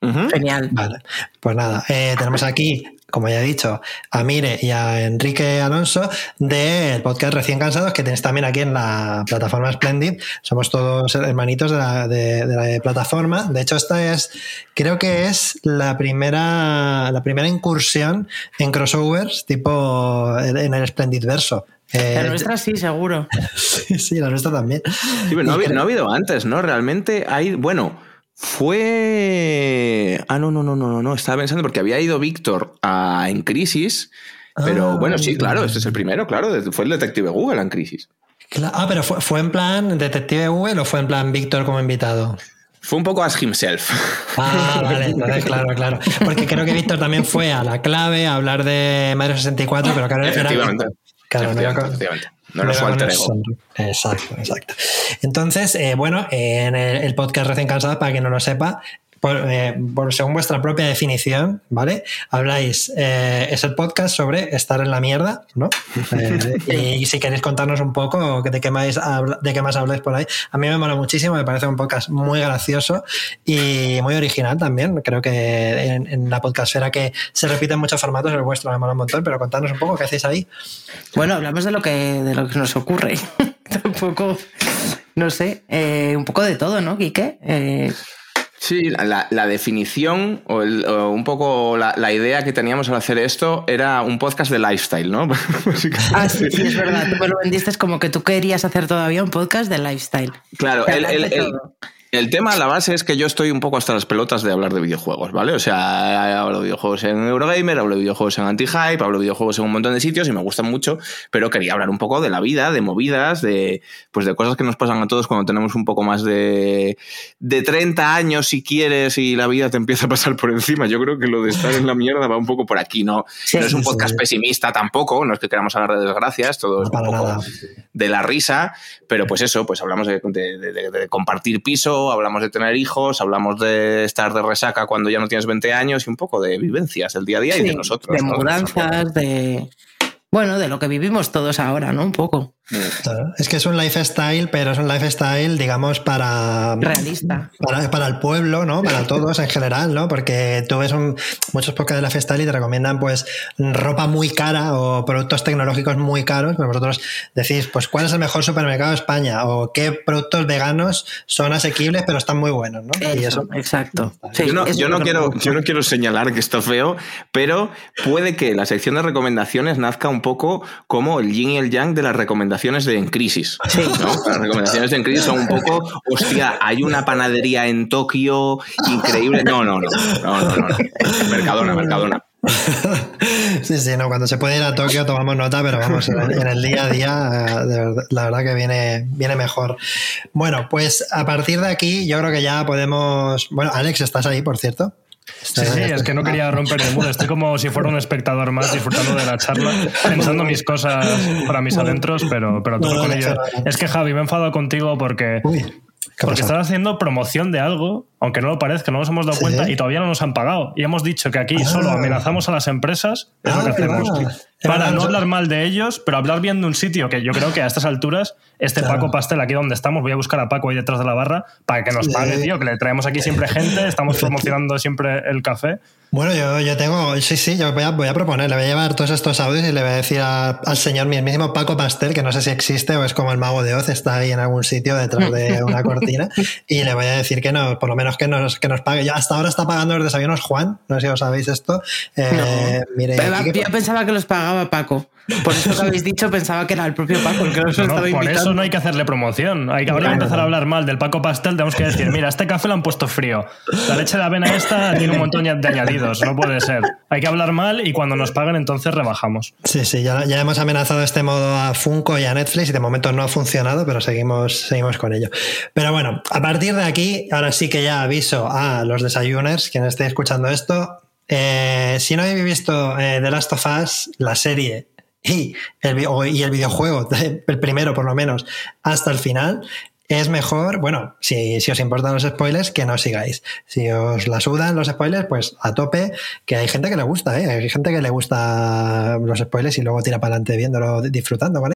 Genial. Vale, pues nada, eh, tenemos aquí, como ya he dicho, a Mire y a Enrique Alonso del podcast Recién Cansados, que tenéis también aquí en la plataforma Splendid. Somos todos hermanitos de la, de- de la plataforma. De hecho, esta es, creo que es la primera, la primera incursión en crossovers, tipo en el Splendid verso. Eh, La nuestra sí, seguro. sí, la nuestra también. Sí, pero no, ha, no ha habido antes, ¿no? Realmente hay. Bueno, fue. Ah, no, no, no, no, no, no. Estaba pensando porque había ido Víctor a En Crisis. Pero Ah, bueno, sí, claro, este es el primero, claro. Fue el detective Google en Crisis. Ah, pero fue, fue en plan Detective Google o fue en plan Víctor como invitado? Fue un poco as himself. Ah, vale, entonces, claro, claro. Porque creo que Víctor también fue a la clave a hablar de Mario 64, pero claro, era. Efectivamente. Claro, efectivamente, con- efectivamente. No no era su iba con alter el ego. son- Exacto, exacto. Entonces, eh, bueno, en el, el podcast Recién Cansados, para quien no lo sepa, por, eh, por- según vuestra propia definición, ¿vale? Habláis, eh, es el podcast sobre estar en la mierda, ¿no? Eh, y, si queréis contarnos un poco de qué, más de qué más habláis por ahí, a mí me mola muchísimo, me parece un podcast muy gracioso y muy original también. Creo que en, en la podcastera que se repiten muchos formatos, el vuestro me mola un montón, pero contarnos un poco qué hacéis ahí. Bueno, hablamos de lo que, de lo que nos ocurre. Tampoco, no sé, eh, un poco de todo, ¿no, Quique? Sí, la, la definición o, el- o un poco la, la idea que teníamos al hacer esto era un podcast de lifestyle, ¿no? Ah, sí, sí, es verdad. Tú me lo vendiste como que tú querías hacer todavía un podcast de lifestyle. Claro, el, el- tema, la base es que yo estoy un poco hasta las pelotas de hablar de videojuegos, ¿vale? O sea, hablo de videojuegos en Eurogamer, hablo de videojuegos en Anti-Hype, hablo de videojuegos en un montón de sitios y me gustan mucho, pero quería hablar un poco de la vida, de movidas, de, pues de cosas que nos pasan a todos cuando tenemos un poco más de, de 30 años, si quieres, y la vida te empieza a pasar por encima. Yo creo que lo de estar en la mierda va un poco por aquí, ¿no? Sí, no es un podcast sí. pesimista tampoco, no es que queramos hablar de desgracias, todo es No, un poco nada. de la risa, pero pues eso, pues hablamos de- de compartir piso, hablamos de tener hijos, hablamos de estar de resaca cuando ya no tienes 20 años y un poco de vivencias del día a día y de nosotros. De ¿no? mudanzas, de. Bueno, de lo que vivimos todos ahora, ¿no? Un poco. Claro, Es que es un lifestyle, pero es un lifestyle, digamos, para, Realista. para, para el pueblo, ¿no? Para todos en general, ¿no? Porque tú ves un- muchos podcasts de lifestyle y te recomiendan, pues, ropa muy cara o productos tecnológicos muy caros, pero vosotros decís, pues, ¿cuál es el mejor supermercado de España? O qué productos veganos son asequibles, pero están muy buenos, ¿no? y Eso, exacto. Sí, yo, no, yo es quiero, yo no quiero señalar que está feo, pero puede que la sección de recomendaciones nazca un poco como el yin y el yang de las recomendaciones de En Crisis. ¿no? Las recomendaciones de En Crisis son un poco, hostia, hay una panadería en Tokio increíble. No, no, no. no, no, no, no. Mercadona, Mercadona. Sí, sí, no, cuando se puede ir a Tokio tomamos nota, pero vamos, en el, en el día a día, eh, de verdad- la verdad que viene, viene mejor. Bueno, pues a partir de aquí yo creo que ya podemos... Bueno, Alex, ¿estás ahí, por cierto? Sí, sí, es que no quería romper el muro. Estoy como si fuera un espectador más disfrutando de la charla, pensando mis cosas para mis adentros, pero, pero todo con ello. Es que Javi, me he enfadado contigo porque, Uy, ¿qué porque estás haciendo promoción de algo, aunque no lo parezca, no nos hemos dado Sí. cuenta y todavía no nos han pagado. Y hemos dicho que aquí Ah. solo amenazamos a las empresas, es Ah, lo que hacemos. Para no hablar mal de ellos, pero hablar bien de un sitio que yo creo que a estas alturas, este Claro. Paco Pastel aquí donde estamos, voy a buscar a Paco ahí detrás de la barra para que nos pague, tío, que le traemos aquí siempre gente, estamos promocionando siempre el café. Bueno, yo, yo tengo, sí, sí, yo voy a, voy a proponer, le voy a llevar todos estos audios y le voy a decir a- al señor mismísimo Paco Pastel, que no sé si existe o es como el mago de Oz, está ahí en algún sitio detrás de una cortina, y le voy a decir que no, por lo menos que nos, que nos pague. Ya hasta ahora está pagando los desayunos Juan, no sé si os sabéis esto. Eh, mire, Pero aquí que- yo pensaba que los pagaba Paco. Por eso que habéis dicho, pensaba que era el propio Paco el que nos No, estaba por invitando. eso no hay que hacerle promoción. Hay que ahora Claro. empezar a hablar mal del Paco Pastel. Tenemos que decir, mira, este café lo han puesto frío. La leche de avena esta tiene un montón de añadidos. No puede ser. Hay que hablar mal y cuando nos paguen entonces rebajamos. Sí, sí, ya, ya hemos amenazado de este modo a Funko y a Netflix y de momento no ha funcionado, pero seguimos, seguimos con ello. Pero bueno, a partir de aquí, ahora sí que ya aviso a los desayuners, quien esté escuchando esto, eh, si no habéis visto eh, The Last of Us, la serie y el, y el videojuego, el primero por lo menos, hasta el final, es mejor, bueno, si, si os importan los spoilers, que no sigáis. Si os la sudan los spoilers, pues a tope, que hay gente que le gusta, ¿eh? Hay gente que le gusta los spoilers y luego tira para adelante viéndolo, disfrutando, ¿vale?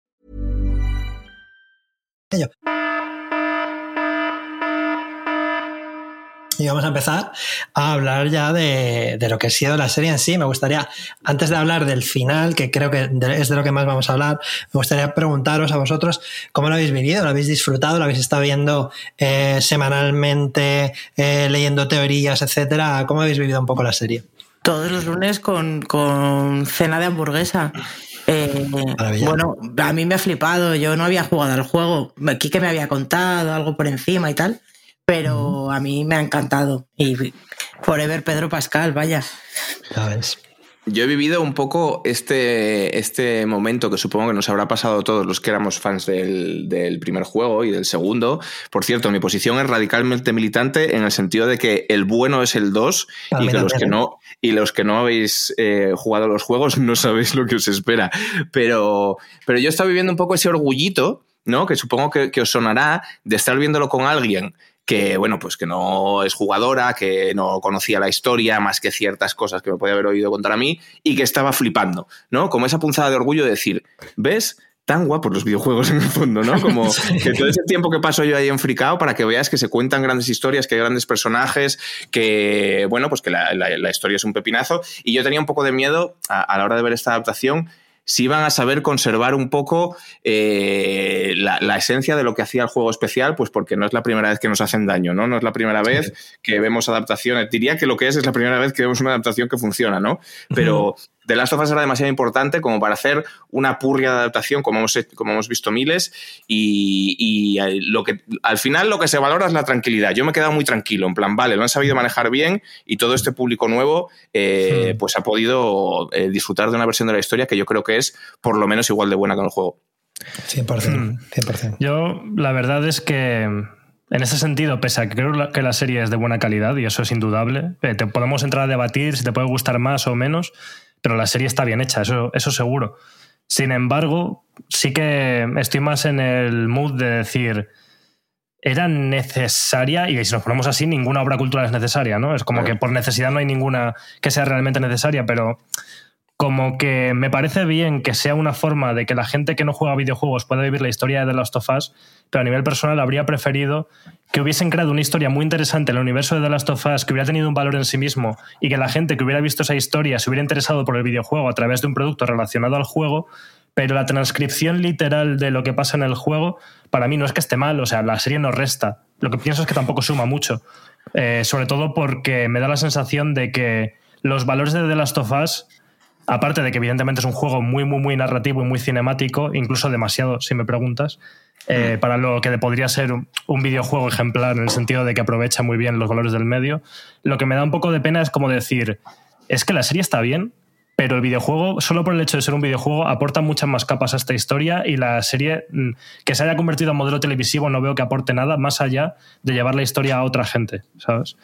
Y vamos a empezar a hablar ya de, de, lo que ha sido la serie en sí. Me gustaría, antes de hablar del final, que creo que es de lo que más vamos a hablar, me gustaría preguntaros a vosotros cómo lo habéis vivido, lo habéis disfrutado, lo habéis estado viendo eh, semanalmente, eh, leyendo teorías, etcétera. ¿Cómo habéis vivido un poco la serie? Todos los lunes con, con cena de hamburguesa. Eh, bueno, a mí me ha flipado. Yo no había jugado al juego. Aquí que me había contado algo por encima y tal. Pero a mí me ha encantado. Y Forever Pedro Pascal, vaya. Yo he vivido un poco este, este momento que supongo que nos habrá pasado a todos los que éramos fans del, del, primer juego y del segundo. Por cierto, mi posición es radicalmente militante en el sentido de que el bueno es el 2 y que los que no y los que no habéis eh, jugado los juegos no sabéis lo que os espera. Pero, pero yo he estado viviendo un poco ese orgullito, ¿no? Que supongo que, que os sonará de estar viéndolo con alguien que bueno, pues que no es jugadora, que no conocía la historia más que ciertas cosas que me podía haber oído contar a mí y que estaba flipando, ¿no? Como esa punzada de orgullo de decir, ¿ves? tan guapos los videojuegos en el fondo, ¿no? Como que todo ese tiempo que paso yo ahí enfricado para que veas que se cuentan grandes historias, que hay grandes personajes, que, bueno, pues que la, la, la historia es un pepinazo. Y yo tenía un poco de miedo a, a la hora de ver esta adaptación si van a saber conservar un poco eh, la, la, esencia de lo que hacía el juego especial, pues porque no es la primera vez que nos hacen daño, ¿no? No es la primera vez que vemos adaptaciones. Diría que lo que es es la primera vez que vemos una adaptación que funciona, ¿no? Pero. The Last of Us era demasiado importante como para hacer una purria de adaptación como hemos, como hemos visto miles y, y, lo que, al final lo que se valora es la tranquilidad. Yo me he quedado muy tranquilo, en plan, vale, lo han sabido manejar bien y todo este público nuevo eh, sí. pues ha podido eh, disfrutar de una versión de la historia que yo creo que es por lo menos igual de buena que el juego. 100%, 100%. Yo la verdad es que en ese sentido, pese a que creo que la serie es de buena calidad y eso es indudable, eh, te podemos entrar a debatir si te puede gustar más o menos, pero la serie está bien hecha, eso, eso seguro. Sin embargo, sí que estoy más en el mood de decir, era necesaria, y si nos ponemos así, ninguna obra cultural es necesaria, ¿no? Es como que por necesidad no hay ninguna que sea realmente necesaria, pero como que me parece bien que sea una forma de que la gente que no juega videojuegos pueda vivir la historia de The Last of Us, pero a nivel personal habría preferido que hubiesen creado una historia muy interesante en el universo de The Last of Us, que hubiera tenido un valor en sí mismo y que la gente que hubiera visto esa historia se hubiera interesado por el videojuego a través de un producto relacionado al juego, pero la transcripción literal de lo que pasa en el juego, para mí no es que esté mal, o sea, la serie no resta. Lo que pienso es que tampoco suma mucho, eh, sobre todo porque me da la sensación de que los valores de The Last of Us aparte de que evidentemente es un juego muy, muy, muy narrativo y muy cinemático, incluso demasiado, si me preguntas, eh, para lo que podría ser un, videojuego ejemplar en el sentido de que aprovecha muy bien los valores del medio, lo que me da un poco de pena es como decir, es que la serie está bien, pero el videojuego, solo por el hecho de ser un videojuego, aporta muchas más capas a esta historia y la serie mm, que se haya convertido en modelo televisivo no veo que aporte nada más allá de llevar la historia a otra gente, ¿sabes?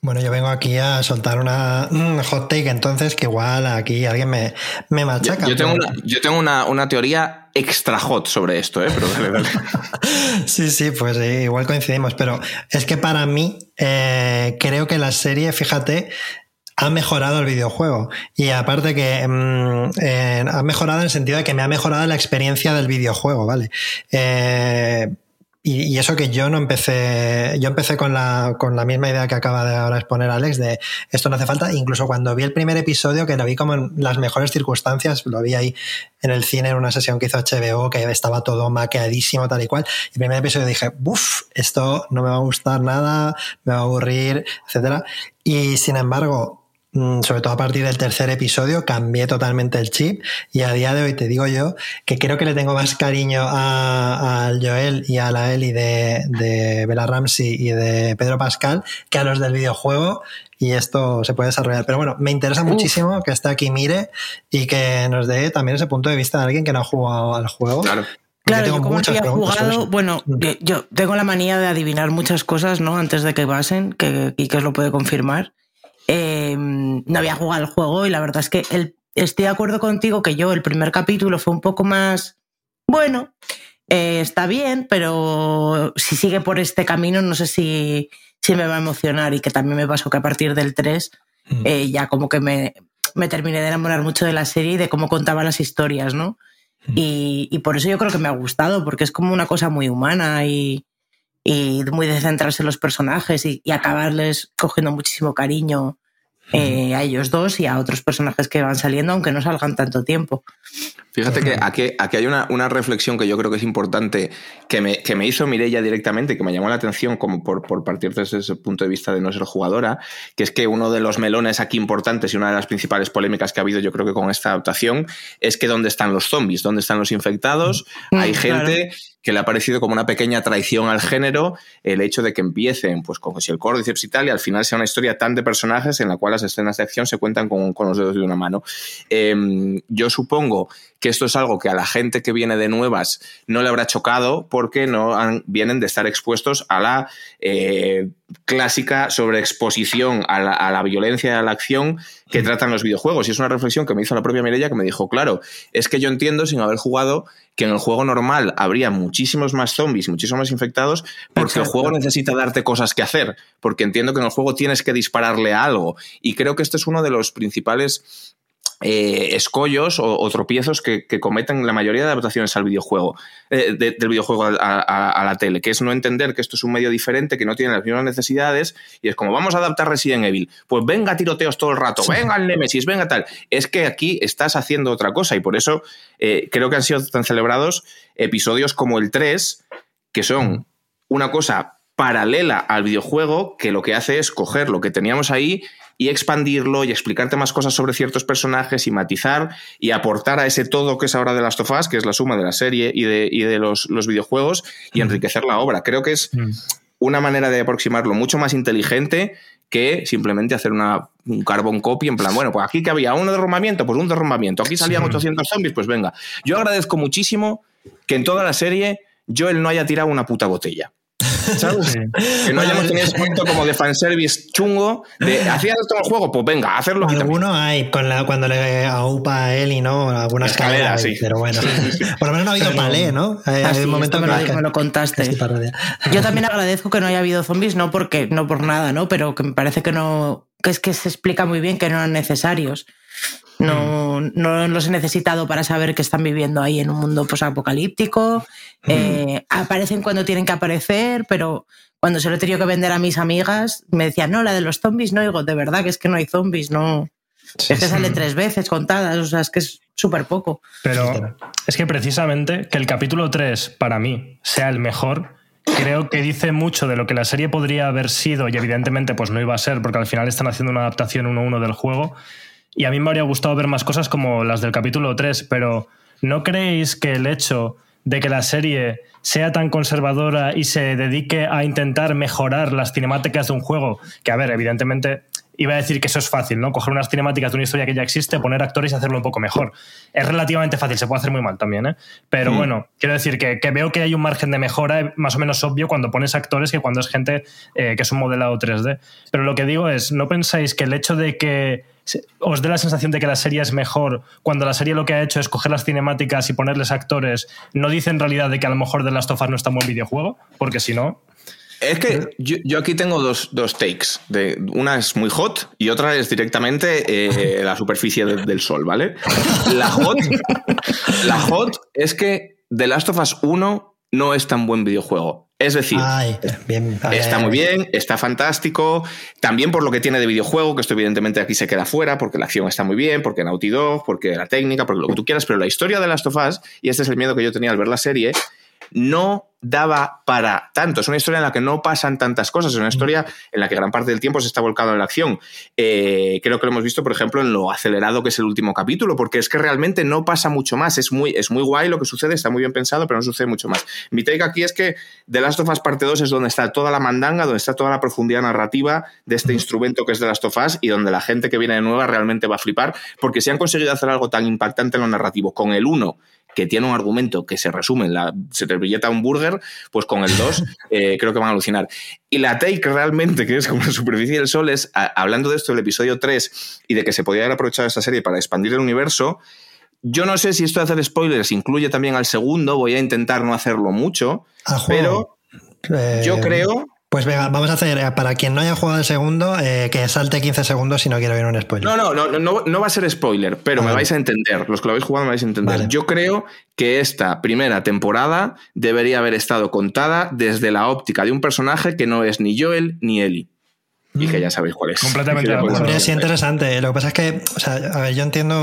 Bueno, yo vengo aquí a soltar una un hot take, entonces, que igual aquí alguien me, me machaca. Yo, yo tengo, una, yo tengo una, una, teoría extra hot sobre esto, ¿eh? Pero dale, dale. sí, sí, pues eh, igual coincidimos, pero es que para mí eh, creo que la serie, fíjate, ha mejorado el videojuego. Y aparte que mmm, eh, ha mejorado en el sentido de que me ha mejorado la experiencia del videojuego, ¿vale? Eh, y, y, eso que yo no empecé, yo empecé con la, con la misma idea que acaba de ahora exponer Alex, de esto no hace falta, incluso cuando vi el primer episodio, que lo vi como en las mejores circunstancias, lo vi ahí en el cine en una sesión que hizo HBO, que estaba todo maqueadísimo, tal y cual, el primer episodio dije, uff, esto no me va a gustar nada, me va a aburrir, etcétera. Y sin embargo, sobre todo a partir del tercer episodio, cambié totalmente el chip y a día de hoy te digo yo que creo que le tengo más cariño al Joel y a la Ellie de, de Bella Ramsey y de Pedro Pascal que a los del videojuego y esto se puede desarrollar. Pero bueno, me interesa Uf. muchísimo que esté aquí Mire y que nos dé también ese punto de vista de alguien que no ha jugado al juego. Claro. Claro, yo, como había jugado, bueno, mm. yo tengo la manía de adivinar muchas cosas, ¿no? Antes de que pasen, que os lo puede confirmar. Em, no había jugado el juego y la verdad es que estoy de acuerdo contigo que yo el primer capítulo fue un poco más, bueno, eh, está bien, pero si sigue por este camino no sé si, si, me va a emocionar y que también me pasó que a partir del 3 mm. eh, ya como que me, me, terminé de enamorar mucho de la serie y de cómo contaba las historias, ¿no? Mm. Y, y, por eso yo creo que me ha gustado, porque es como una cosa muy humana y, y muy de centrarse en los personajes y, acabarles cogiendo muchísimo cariño eh, a ellos dos y a otros personajes que van saliendo, aunque no salgan tanto tiempo. Fíjate que aquí, aquí hay una, una, reflexión que yo creo que es importante, que me, que me hizo Mireia directamente, que me llamó la atención como por, por, partir desde ese punto de vista de no ser jugadora, que es que uno de los melones aquí importantes y una de las principales polémicas que ha habido yo creo que con esta adaptación es que dónde están los zombies, dónde están los infectados. Mm, hay gente que le ha parecido como una pequeña traición al género el hecho de que empiecen pues con si el Cordyceps y tal y al final sea una historia tan de personajes en la cual las escenas de acción se cuentan con, con los dedos de una mano. Em, yo supongo que esto es algo que a la gente que viene de nuevas no le habrá chocado porque no vienen de estar expuestos a la eh, clásica sobreexposición a la, a la violencia y a la acción que tratan los videojuegos. Y es una reflexión que me hizo la propia Mirella que me dijo, claro, es que yo entiendo sin haber jugado que en el juego normal habría muchísimos más zombies, muchísimos más infectados, porque el juego necesita darte cosas que hacer, porque entiendo que en el juego tienes que dispararle a algo. Y creo que este es uno de los principales eh, escollos o, tropiezos que, cometen la mayoría de adaptaciones al videojuego, eh, del videojuego a, la tele, que es no entender que esto es un medio diferente, que no tiene las mismas necesidades, y es como vamos a adaptar Resident Evil, pues venga tiroteos todo el rato, venga el Nemesis, venga tal. Es que aquí estás haciendo otra cosa, y por eso eh, creo que han sido tan celebrados episodios como el 3, que son una cosa paralela al videojuego, que lo que hace es coger lo que teníamos ahí y expandirlo y explicarte más cosas sobre ciertos personajes y matizar y aportar a ese todo que es ahora de las of que es la suma de la serie y de, de los, videojuegos, y enriquecer la obra. Creo que es mm. una manera de aproximarlo mucho más inteligente que simplemente hacer una, un carbon copy en plan, bueno, pues aquí que había un derrumbamiento, pues un derrumbamiento, aquí salían 800 zombies, pues venga. Yo agradezco muchísimo que en toda la serie Joel no haya tirado una puta botella. Que no hayamos tenido ese momento como de fanservice chungo de ¿hacías esto en el juego? Pues venga, hacerlo. Alguno hay con la, cuando le aupa a Eli, ¿no? Algunas escaleras, sí. Pero bueno, por lo menos no ha habido palé, ¿no? Hay un momento me, lo, me lo contaste. Yo también agradezco que no haya habido zombies, no porque no por nada, ¿no? Pero que me parece que no que es que se explica muy bien que no eran necesarios. No, mm. no, los he necesitado para saber que están viviendo ahí en un mundo posapocalíptico. Mm. Eh, aparecen cuando tienen que aparecer, pero cuando se lo he tenido que vender a mis amigas, me decían, no, la de los zombies, no, digo, de verdad que es que no hay zombies, no. es que sale tres veces contadas, o sea, es que es súper poco. Pero es que precisamente que el capítulo 3 para mí sea el mejor, creo que dice mucho de lo que la serie podría haber sido y evidentemente pues no iba a ser porque al final están haciendo una adaptación uno a uno del juego. Y a mí me habría gustado ver más cosas como las del capítulo 3, pero ¿no creéis que el hecho de que la serie sea tan conservadora y se dedique a intentar mejorar las cinemáticas de un juego, que a ver, evidentemente iba a decir que eso es fácil, ¿no? Coger unas cinemáticas de una historia que ya existe, poner actores y hacerlo un poco mejor. Es relativamente fácil, se puede hacer muy mal también, ¿eh? Pero mm. bueno, quiero decir que, veo que hay un margen de mejora más o menos obvio cuando pones actores que cuando es gente eh, que es un modelado 3D. Pero lo que digo es, ¿no pensáis que el hecho de que os dé la sensación de que la serie es mejor cuando la serie lo que ha hecho es coger las cinemáticas y ponerles actores, no dice en realidad de que a lo mejor de las Us no está en buen videojuego, porque si no... Es que yo, aquí tengo dos, takes. De, una es muy hot y otra es directamente eh, la superficie del sol, ¿vale? La hot, la hot es que The Last of Us 1 no es tan buen videojuego. Es decir, está muy bien, está fantástico, también por lo que tiene de videojuego, que esto evidentemente aquí se queda fuera, porque la acción está muy bien, porque Naughty Dog, porque la técnica, porque lo que tú quieras, pero la historia de Last of Us, y este es el miedo que yo tenía al ver la serie, no daba para tanto. Es una historia en la que no pasan tantas cosas, es una historia en la que gran parte del tiempo se está volcado en la acción. Eh, creo que lo hemos visto, por ejemplo, en lo acelerado que es el último capítulo, porque es que realmente no pasa mucho más. Es muy, es muy guay lo que sucede, está muy bien pensado, pero no sucede mucho más. Mi take aquí es que The Last of Us Parte 2 es donde está toda la mandanga, donde está toda la profundidad narrativa de este instrumento que es The Last of Us y donde la gente que viene de nueva realmente va a flipar, porque si han conseguido hacer algo tan impactante en lo narrativo con el 1 que tiene un argumento que se resume en la se te billeta un burger, pues con el 2 eh, creo que van a alucinar. Y la take realmente, que es como la superficie del sol, es, hablando de esto del episodio 3 y de que se podía haber aprovechado esta serie para expandir el universo, yo no sé si esto de hacer spoilers incluye también al segundo, voy a intentar no hacerlo mucho, pero yo eh, creo pues venga, vamos a hacer, eh, para quien no haya jugado el segundo, eh, que salte 15 segundos si no quiere ver un spoiler. No, no, no, no, no va a ser spoiler, pero me vais a entender. Los que lo habéis jugado me vais a entender. Yo creo que esta primera temporada debería haber estado contada desde la óptica de un personaje que no es ni Joel ni Ellie y que ya sabéis cuál es. Completamente Es interesante. Lo que pasa es que, o sea, a ver, yo entiendo,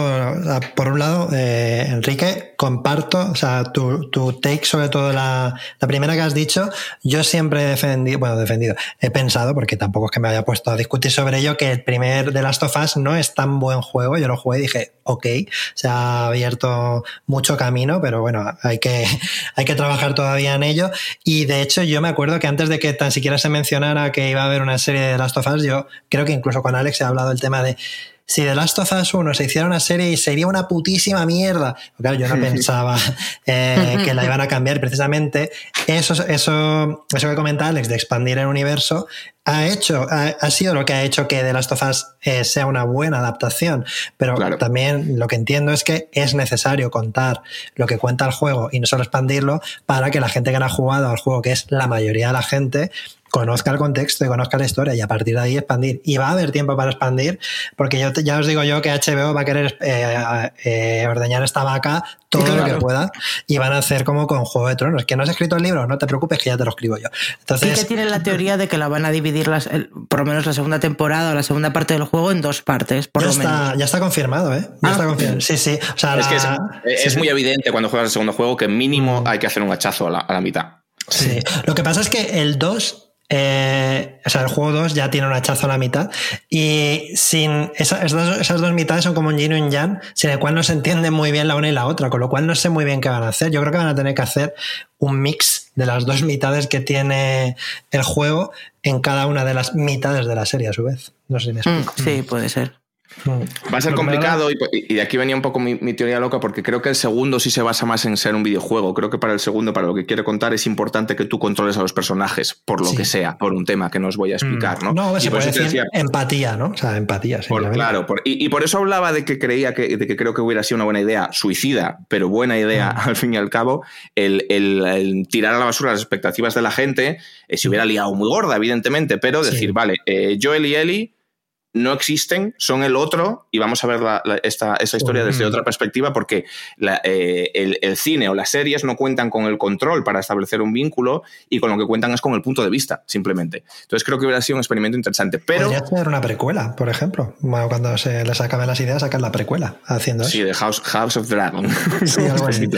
por un lado, eh, Enrique, comparto, o sea, tu, tu, take sobre todo la, la primera que has dicho, yo siempre he defendido, bueno, defendido, he pensado, porque tampoco es que me haya puesto a discutir sobre ello, que el primer de Last of Us no es tan buen juego. Yo lo jugué y dije, ok, se ha abierto mucho camino, pero bueno, hay que, hay que trabajar todavía en ello. Y de hecho, yo me acuerdo que antes de que tan siquiera se mencionara que iba a haber una serie de Last of Us, yo creo que incluso con Alex he hablado del tema de si The Last of Us 1 se hiciera una serie y sería una putísima mierda. Claro, yo no pensaba eh, que la iban a cambiar. Precisamente eso, eso, eso que comenta Alex de expandir el universo ha hecho, ha, sido lo que ha hecho que The Last of Us eh, sea una buena adaptación. Pero también lo que entiendo es que es necesario contar lo que cuenta el juego y no solo expandirlo para que la gente que no ha jugado al juego, que es la mayoría de la gente, conozca el contexto y conozca la historia y a partir de ahí expandir. Y va a haber tiempo para expandir, porque yo ya os digo yo que HBO va a querer eh, eh, ordeñar esta vaca todo lo que pueda y van a hacer como con Juego de Tronos. Que no has escrito el libro, no te preocupes que ya te lo escribo yo. Entonces, sí que tienen la teoría de que la van a dividir las, por lo menos la segunda temporada o la segunda parte del juego en dos partes, por ya lo está, menos. Ya está confirmado, ¿eh? Ya está ah. confirmado. Sí, sí. O sea, es que es, muy evidente cuando juegas el segundo juego que mínimo mm. hay que hacer un hachazo a la, a la mitad. Sí. Lo que pasa es que el 2 eh, o sea, el juego 2 ya tiene un hachazo a la mitad y sin esas, dos, mitades son como un yin y un yang, sin el cual no se entiende muy bien la una y la otra, con lo cual no sé muy bien qué van a hacer. Yo creo que van a tener que hacer un mix de las dos mitades que tiene el juego en cada una de las mitades de la serie a su vez. No sé si me mm, explico. sí, puede ser. Va a ser complicado y, de aquí venía un poco mi, teoría loca porque creo que el segundo sí se basa más en ser un videojuego. Creo que para el segundo, para lo que quiere contar, es importante que tú controles a los personajes, por lo que sea, por un tema que no os voy a explicar, ¿no? No, se puede decir empatía, ¿no? O sea, empatía. claro, y, por eso hablaba de que creía que, de que creo que hubiera sido una buena idea, suicida, pero buena idea al fin y al cabo, el, tirar a la basura las expectativas de la gente, eh, si hubiera liado muy gorda, evidentemente, pero decir, vale, eh, Joel y Ellie no existen, son el otro, y vamos a ver esta, historia desde otra perspectiva, porque eh, el, cine o las series no cuentan con el control para establecer un vínculo y con lo que cuentan es con el punto de vista, simplemente. Entonces creo que hubiera sido un experimento interesante. Pero, Podría ser una precuela, por ejemplo. cuando se les acaben las ideas, sacar la precuela haciendo eso. Sí, de House, House of Dragon. Sí, algo así.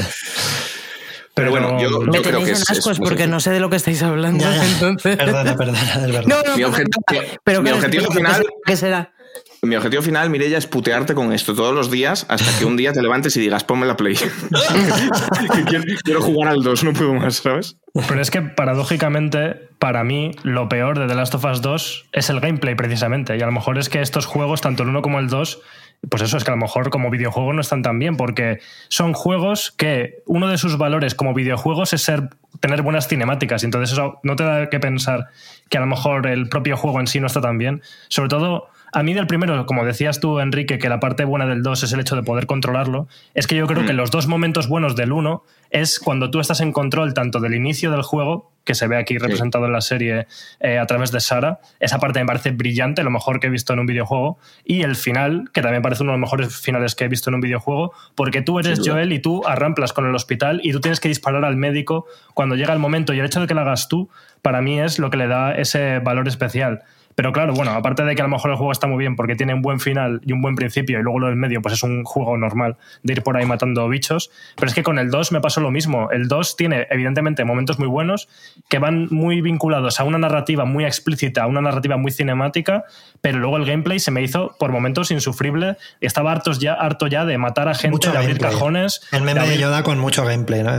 Pero bueno, yo, me creo que es, ascos porque no sé de lo que estáis hablando. Entonces... Perdona, perdona, es verdad. No, no, mi, objetivo, pero mi objetivo final. ¿Qué será? Mi objetivo final, Mireya, es putearte con esto todos los días hasta que un día te levantes y digas, ponme la play. quiero, quiero, jugar al 2, no puedo más, ¿sabes? Pero es que paradójicamente, para mí, lo peor de The Last of Us 2 es el gameplay, precisamente. Y a lo mejor es que estos juegos, tanto el 1 como el 2, pues eso es que a lo mejor como videojuego no están tan bien, porque son juegos que uno de sus valores como videojuegos es ser, tener buenas cinemáticas. Entonces eso no te da que pensar que a lo mejor el propio juego en sí no está tan bien. Sobre todo, a mí del primero, como decías tú, Enrique, que la parte buena del 2 es el hecho de poder controlarlo, es que yo creo que mm. los dos momentos buenos del 1 es cuando tú estás en control tanto del inicio del juego, que se ve aquí representado en la serie eh, a través de Sara, esa parte me parece brillante, lo mejor que he visto en un videojuego, y el final, que también parece uno de los mejores finales que he visto en un videojuego, porque tú eres Joel y tú arramplas con el hospital y tú tienes que disparar al médico cuando llega el momento, y el hecho de que lo hagas tú, para mí es lo que le da ese valor especial. Pero claro, bueno, aparte de que a lo mejor el juego está muy bien porque tiene un buen final y un buen principio y luego lo del medio pues es un juego normal de ir por ahí matando bichos, pero es que con el 2 me pasó lo mismo. El 2 tiene evidentemente momentos muy buenos que van muy vinculados a una narrativa muy explícita, a una narrativa muy cinemática, pero luego el gameplay se me hizo por momentos insufrible y estaba harto ya, harto ya de matar a gente, de abrir cajones. El meme de, Yoda con mucho gameplay, ¿no?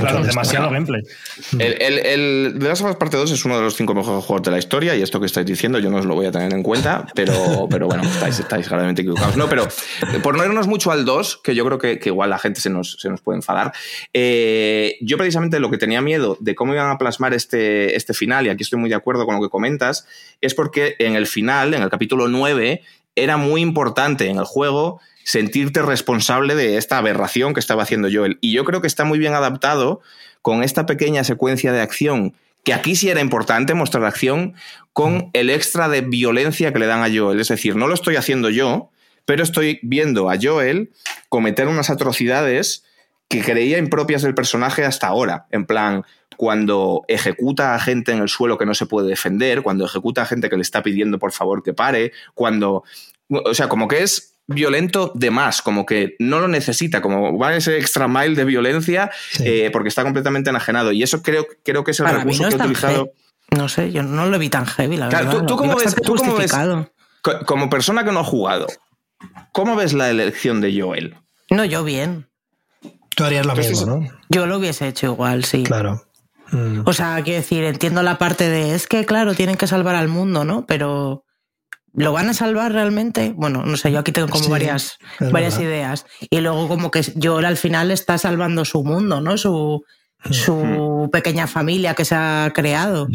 claro, demasiado gameplay. El, el, el, The Last of Us Parte 2 es uno de los cinco mejores juegos de la historia y esto que estáis diciendo yo no os lo voy a tener en cuenta, pero, pero bueno, estáis, estáis claramente equivocados. No, pero por no irnos mucho al 2, que yo creo que, igual la gente se nos, se nos puede enfadar, eh, yo precisamente lo que tenía miedo de cómo iban a plasmar este, este final, y aquí estoy muy de acuerdo con lo que comentas, es porque en el final, en el capítulo 9, era muy importante en el juego sentirte responsable de esta aberración que estaba haciendo Joel. Y yo creo que está muy bien adaptado con esta pequeña secuencia de acción, que aquí sí era importante mostrar acción, con el extra de violencia que le dan a Joel. Es decir, no lo estoy haciendo yo, pero estoy viendo a Joel cometer unas atrocidades que creía impropias del personaje hasta ahora. En plan, cuando ejecuta a gente en el suelo que no se puede defender, cuando ejecuta a gente que le está pidiendo por favor que pare, cuando... O sea, como que es violento de más, como que no lo necesita, como va ese extra mile de violencia eh, porque está completamente enajenado. Y eso creo, creo que es el recurso que he utilizado. No sé, yo no lo vi tan heavy, la verdad. ¿tú, cómo ves, como persona que no ha jugado, ¿cómo ves la elección de Joel? No, yo bien. Tú harías lo mismo, ¿no? Yo lo hubiese hecho igual, sí. Claro. Mm. O sea, quiero decir, entiendo la parte de es que, claro, tienen que salvar al mundo, ¿no? Pero ¿Lo van a salvar realmente? Bueno, no sé, yo aquí tengo como varias, varias ideas. Y luego como que Joel al final está salvando su mundo, ¿no? Su, su pequeña familia que se ha creado.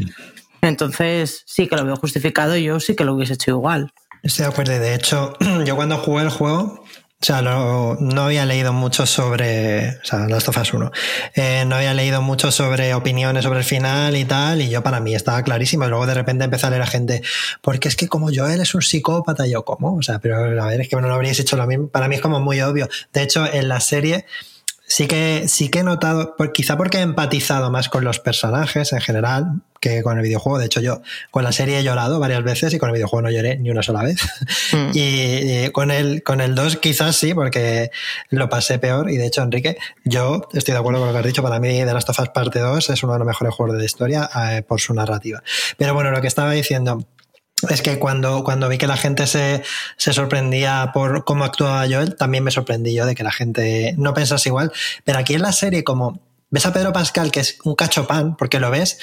Entonces sí que lo veo justificado y yo sí que lo hubiese hecho igual. Estoy de acuerdo. De hecho, yo cuando jugué el juego, o sea, no había leído mucho sobre. O sea, Last of Us 1. Eh, no había leído mucho sobre opiniones sobre el final y tal, y yo para mí estaba clarísimo. Y luego de repente empecé a leer a gente, porque es que como Joel es un psicópata, yo, ¿cómo? O sea, pero a ver, es que no lo habríais hecho lo mismo. Para mí es como muy obvio. De hecho, en la serie sí que, sí que he notado, quizá porque he empatizado más con los personajes en general que con el videojuego. De hecho, yo con la serie he llorado varias veces y con el videojuego no lloré ni una sola vez. Mm. Y, con el con el 2 quizás sí, porque lo pasé peor. Y de hecho, Enrique, yo estoy de acuerdo con lo que has dicho. Para mí, The Last of Us Parte 2 es uno de los mejores juegos de la historia eh, por su narrativa. Pero bueno, lo que estaba diciendo es que cuando, cuando vi que la gente se, se, sorprendía por cómo actuaba Joel, también me sorprendí yo de que la gente no pensase igual. Pero aquí en la serie, como ves a Pedro Pascal, que es un cachopán, porque lo ves,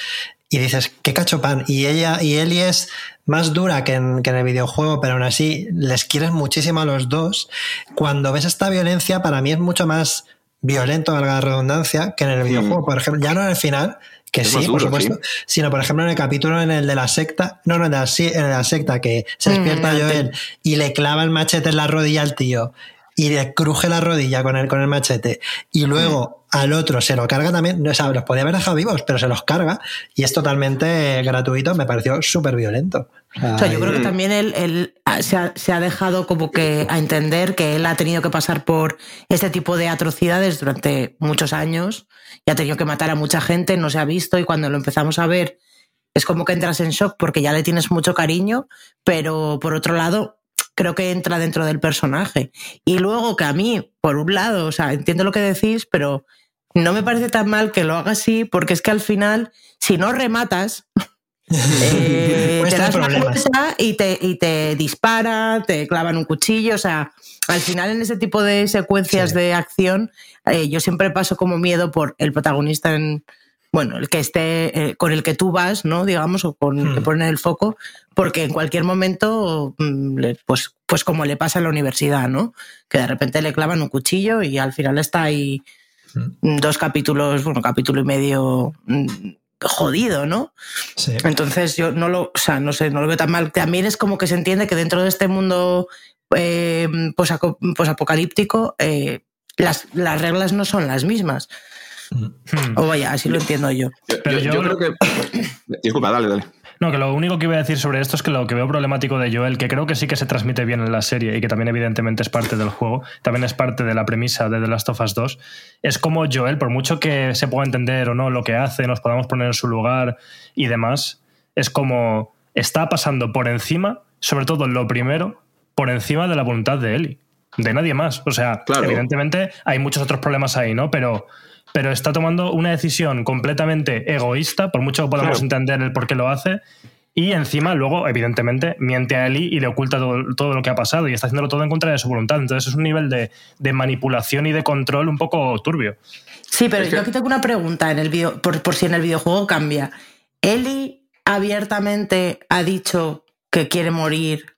y dices, qué cachopán. Y ella, y Eli es más dura que en, que en, el videojuego, pero aún así les quieres muchísimo a los dos. Cuando ves esta violencia, para mí es mucho más violento, valga la redundancia, que en el mm. videojuego. Por ejemplo, ya no en el final, que sí, por supuesto. Sino, por ejemplo, en el capítulo en el de la secta, no, no, en la, en la secta, que se despierta mm, Joel y le clava el machete en la rodilla al tío y le cruje la rodilla con el, con el machete y luego mm. al otro se lo carga también, no, o los podía haber dejado vivos, pero se los carga y es totalmente gratuito, me pareció súper violento. O sea, yo creo que también él, se, ha, se, ha, dejado como que a entender que él ha tenido que pasar por este tipo de atrocidades durante muchos años y ha tenido que matar a mucha gente, no se ha visto y cuando lo empezamos a ver es como que entras en shock porque ya le tienes mucho cariño, pero por otro lado creo que entra dentro del personaje. Y luego que a mí, por un lado, o sea, entiendo lo que decís, pero no me parece tan mal que lo haga así porque es que al final, si no rematas... Eh, te das una y te, y te dispara, te clavan un cuchillo, o sea, al final en ese tipo de secuencias de acción, eh, yo siempre paso como miedo por el protagonista en, bueno, el que esté eh, con el que tú vas, ¿no? Digamos, o con el que hmm. pone el foco, porque en cualquier momento, mm, pues, pues como le pasa en la universidad, ¿no? Que de repente le clavan un cuchillo y al final está ahí hmm. dos capítulos, bueno, capítulo y medio mm, jodido, ¿no? Sí. Entonces yo no lo, o sea, no sé, no lo veo tan mal. También es como que se entiende que dentro de este mundo eh, posapocalíptico eh, las, las reglas no son las mismas. Mm. O vaya, así lo entiendo yo. Pero yo, creo que... Disculpa, dale, dale. No, que lo único que voy a decir sobre esto es que lo que veo problemático de Joel, que creo que sí que se transmite bien en la serie y que también evidentemente es parte del juego, también es parte de la premisa de The Last of Us 2, es como Joel, por mucho que se pueda entender o no lo que hace, nos podamos poner en su lugar y demás, es como está pasando por encima, sobre todo lo primero, por encima de la voluntad de Ellie, de nadie más. O sea, evidentemente hay muchos otros problemas ahí, ¿no? Pero pero está tomando una decisión completamente egoísta, por mucho que podamos entender el por qué lo hace, y encima luego, evidentemente, miente a Eli y le oculta todo, lo que ha pasado y está haciéndolo todo en contra de su voluntad. Entonces es un nivel de, manipulación y de control un poco turbio. Sí, pero yo aquí tengo una pregunta en el video, por, por si en el videojuego cambia. Eli abiertamente ha dicho que quiere morir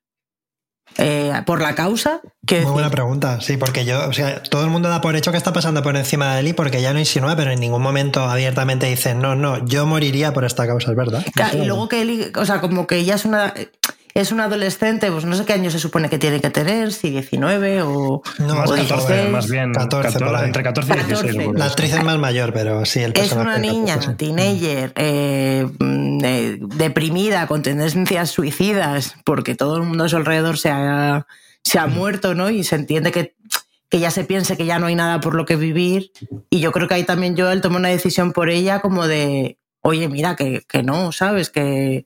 eh, por la causa? Muy buena pregunta, sí, porque yo, o sea, todo el mundo da por hecho que está pasando por encima de Eli porque ya lo insinúa, pero en ningún momento abiertamente dice, no, no, yo moriría por esta causa, es verdad. y luego que Eli, o sea, como que ella es una es un adolescente, pues no sé qué año se supone que tiene que tener, si 19 o. No, más, 14, más bien 14, entre 14 y 16. La actriz es más mayor, pero sí, el Es una niña, teenager, eh, mm, eh, deprimida, con tendencias suicidas, porque todo el mundo a su alrededor se ha, se ha muerto, ¿no? Y se entiende que que ya se piense que ya no hay nada por lo que vivir. Y yo creo que ahí también Joel tomó una decisión por ella como de, oye, mira, que, que no, ¿sabes? Que,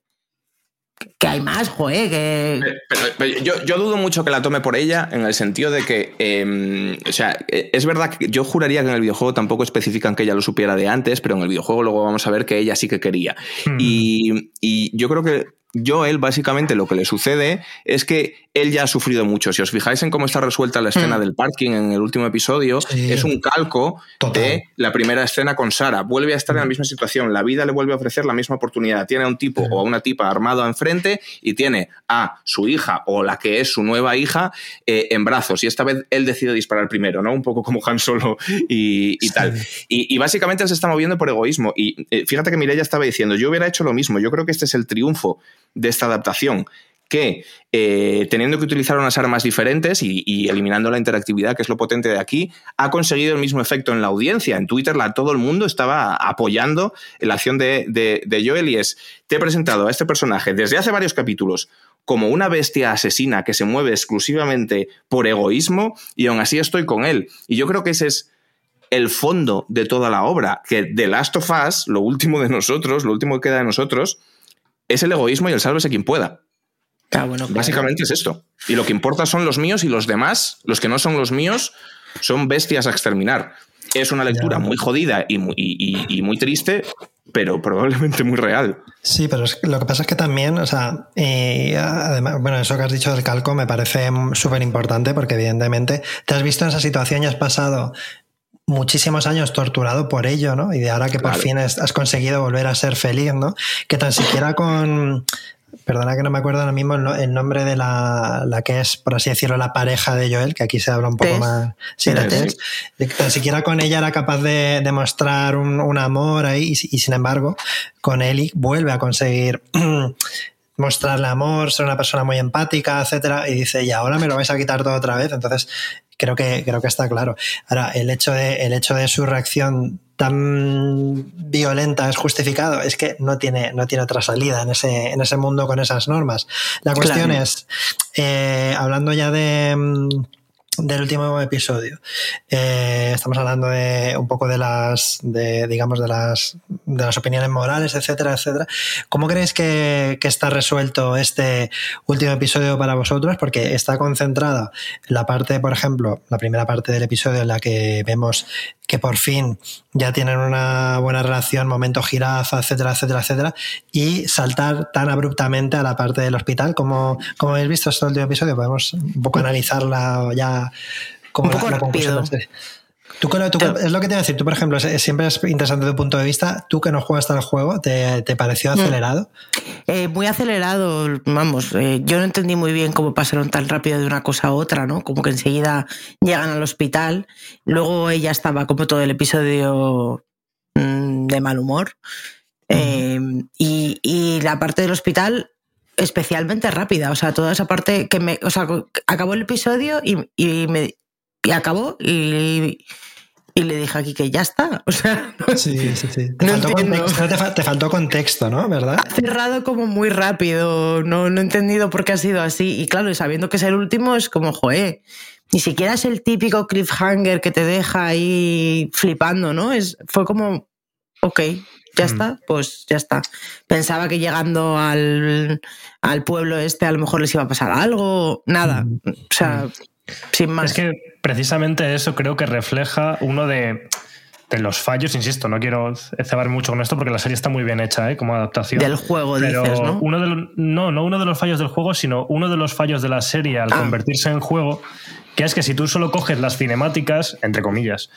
que hay más, joder. Que... yo, dudo mucho que la tome por ella en el sentido de que, em, o sea, e, es verdad que yo juraría que en el videojuego tampoco especifican que ella lo supiera de antes, pero en el videojuego luego vamos a ver que ella sí que quería. Hmm. Y, y yo creo que Joel, básicamente, lo que le sucede es que él ya ha sufrido mucho. Si os fijáis en cómo está resuelta la escena mm. del parking en el último episodio, es un calco de la primera escena con Sara. Vuelve a estar en la mm. misma situación. La vida le vuelve a ofrecer la misma oportunidad. Tiene a un tipo o a una tipa armado enfrente y tiene a su hija o la que es su nueva hija eh, en brazos. Y esta vez él decide disparar primero, ¿no? Un poco como Han Solo y, tal. Y, básicamente se está moviendo por egoísmo. Y eh, fíjate que Mireia estaba diciendo, yo hubiera hecho lo mismo. Yo creo que este es el triunfo de esta adaptación que eh, teniendo que utilizar unas armas diferentes y, eliminando la interactividad, que es lo potente de aquí, ha conseguido el mismo efecto en la audiencia. En Twitter la, todo el mundo estaba apoyando la acción de, de, Joel y es, te he presentado a este personaje desde hace varios capítulos como una bestia asesina que se mueve exclusivamente por egoísmo y aún así estoy con él. Y yo creo que ese es el fondo de toda la obra, que The Last of Us, lo último de nosotros, lo último que queda de nosotros, es el egoísmo y el sálvese quien pueda. Ah, bueno, Básicamente es esto. Y lo que importa son los míos y los demás, los que no son los míos, son bestias a exterminar. Es una lectura muy jodida y muy, triste, pero probablemente muy real. Sí, pero lo que pasa es que también, o sea, además, bueno, eso que has dicho del calco me parece súper importante porque evidentemente te has visto en esa situación y has pasado muchísimos años torturado por ello, ¿no? Y de ahora que por fin has conseguido volver a ser feliz, ¿no? Que tan siquiera con... Perdona que no me acuerdo ahora mismo el nombre de la, la, que es, por así decirlo, la pareja de Joel, que aquí se habla un poco más. Sí, la Tess. Tan siquiera con ella era capaz de demostrar un, un amor ahí, y, y, sin embargo, con Eli vuelve a conseguir mostrarle amor, ser una persona muy empática, etcétera, y dice, y ahora me lo vais a quitar todo otra vez. Entonces, creo que, creo que está claro. Ahora, el hecho de, el hecho de su reacción tan violenta es justificado, es que no tiene, no tiene otra salida en ese, en ese mundo con esas normas. La cuestión es, eh, hablando ya de mm, del último episodio. Eh, estamos hablando de un poco de las, de, digamos, de las, de las opiniones morales, etcétera, etcétera. ¿Cómo creéis que, está resuelto este último episodio para vosotros? Porque está concentrada en la parte, por ejemplo, la primera parte del episodio en la que vemos que por fin ya tienen una buena relación, momento jirafa, etcétera, etcétera, etcétera, y saltar tan abruptamente a la parte del hospital. Como, como habéis visto este último episodio, podemos un poco analizarla ya como un la, conclusión Tú, es lo que te voy a decir. Tú, por ejemplo, siempre es interesante tu punto de vista. Tú que no juegas el juego, ¿te, pareció mm. acelerado? Eh, muy acelerado, vamos. Eh, yo no entendí muy bien cómo pasaron tan rápido de una cosa a otra, ¿no? Como que enseguida llegan al hospital. Luego ella estaba como todo el episodio mm, de mal humor. Eh, y, la parte del hospital especialmente rápida. O sea, toda esa parte que me. O sea, acabó el episodio y, y me. Y acabó y, y le dije aquí que ya está. O sea, sí, sí, sí. Te, faltó contexto, te, faltó contexto, ¿no? ¿Verdad? Ha cerrado como muy rápido. No, no he entendido por qué ha sido así. Y claro, sabiendo que es el último, es como, joe. Ni siquiera es el típico cliffhanger que te deja ahí flipando, ¿no? Es, fue como, ok, ya mm. está, pues ya está. Pensaba que llegando al, al, pueblo este a lo mejor les iba a pasar algo, nada. Mm. O sea, mm. sin más. Es que precisamente eso creo que refleja uno de, los fallos, insisto, no quiero cebar mucho con esto porque la serie está muy bien hecha ¿eh? como adaptación. Del juego, dices, ¿no? Uno de no, no uno de los fallos del juego, sino uno de los fallos de la serie al ah. convertirse en juego, que es que si tú solo coges las cinemáticas, entre comillas,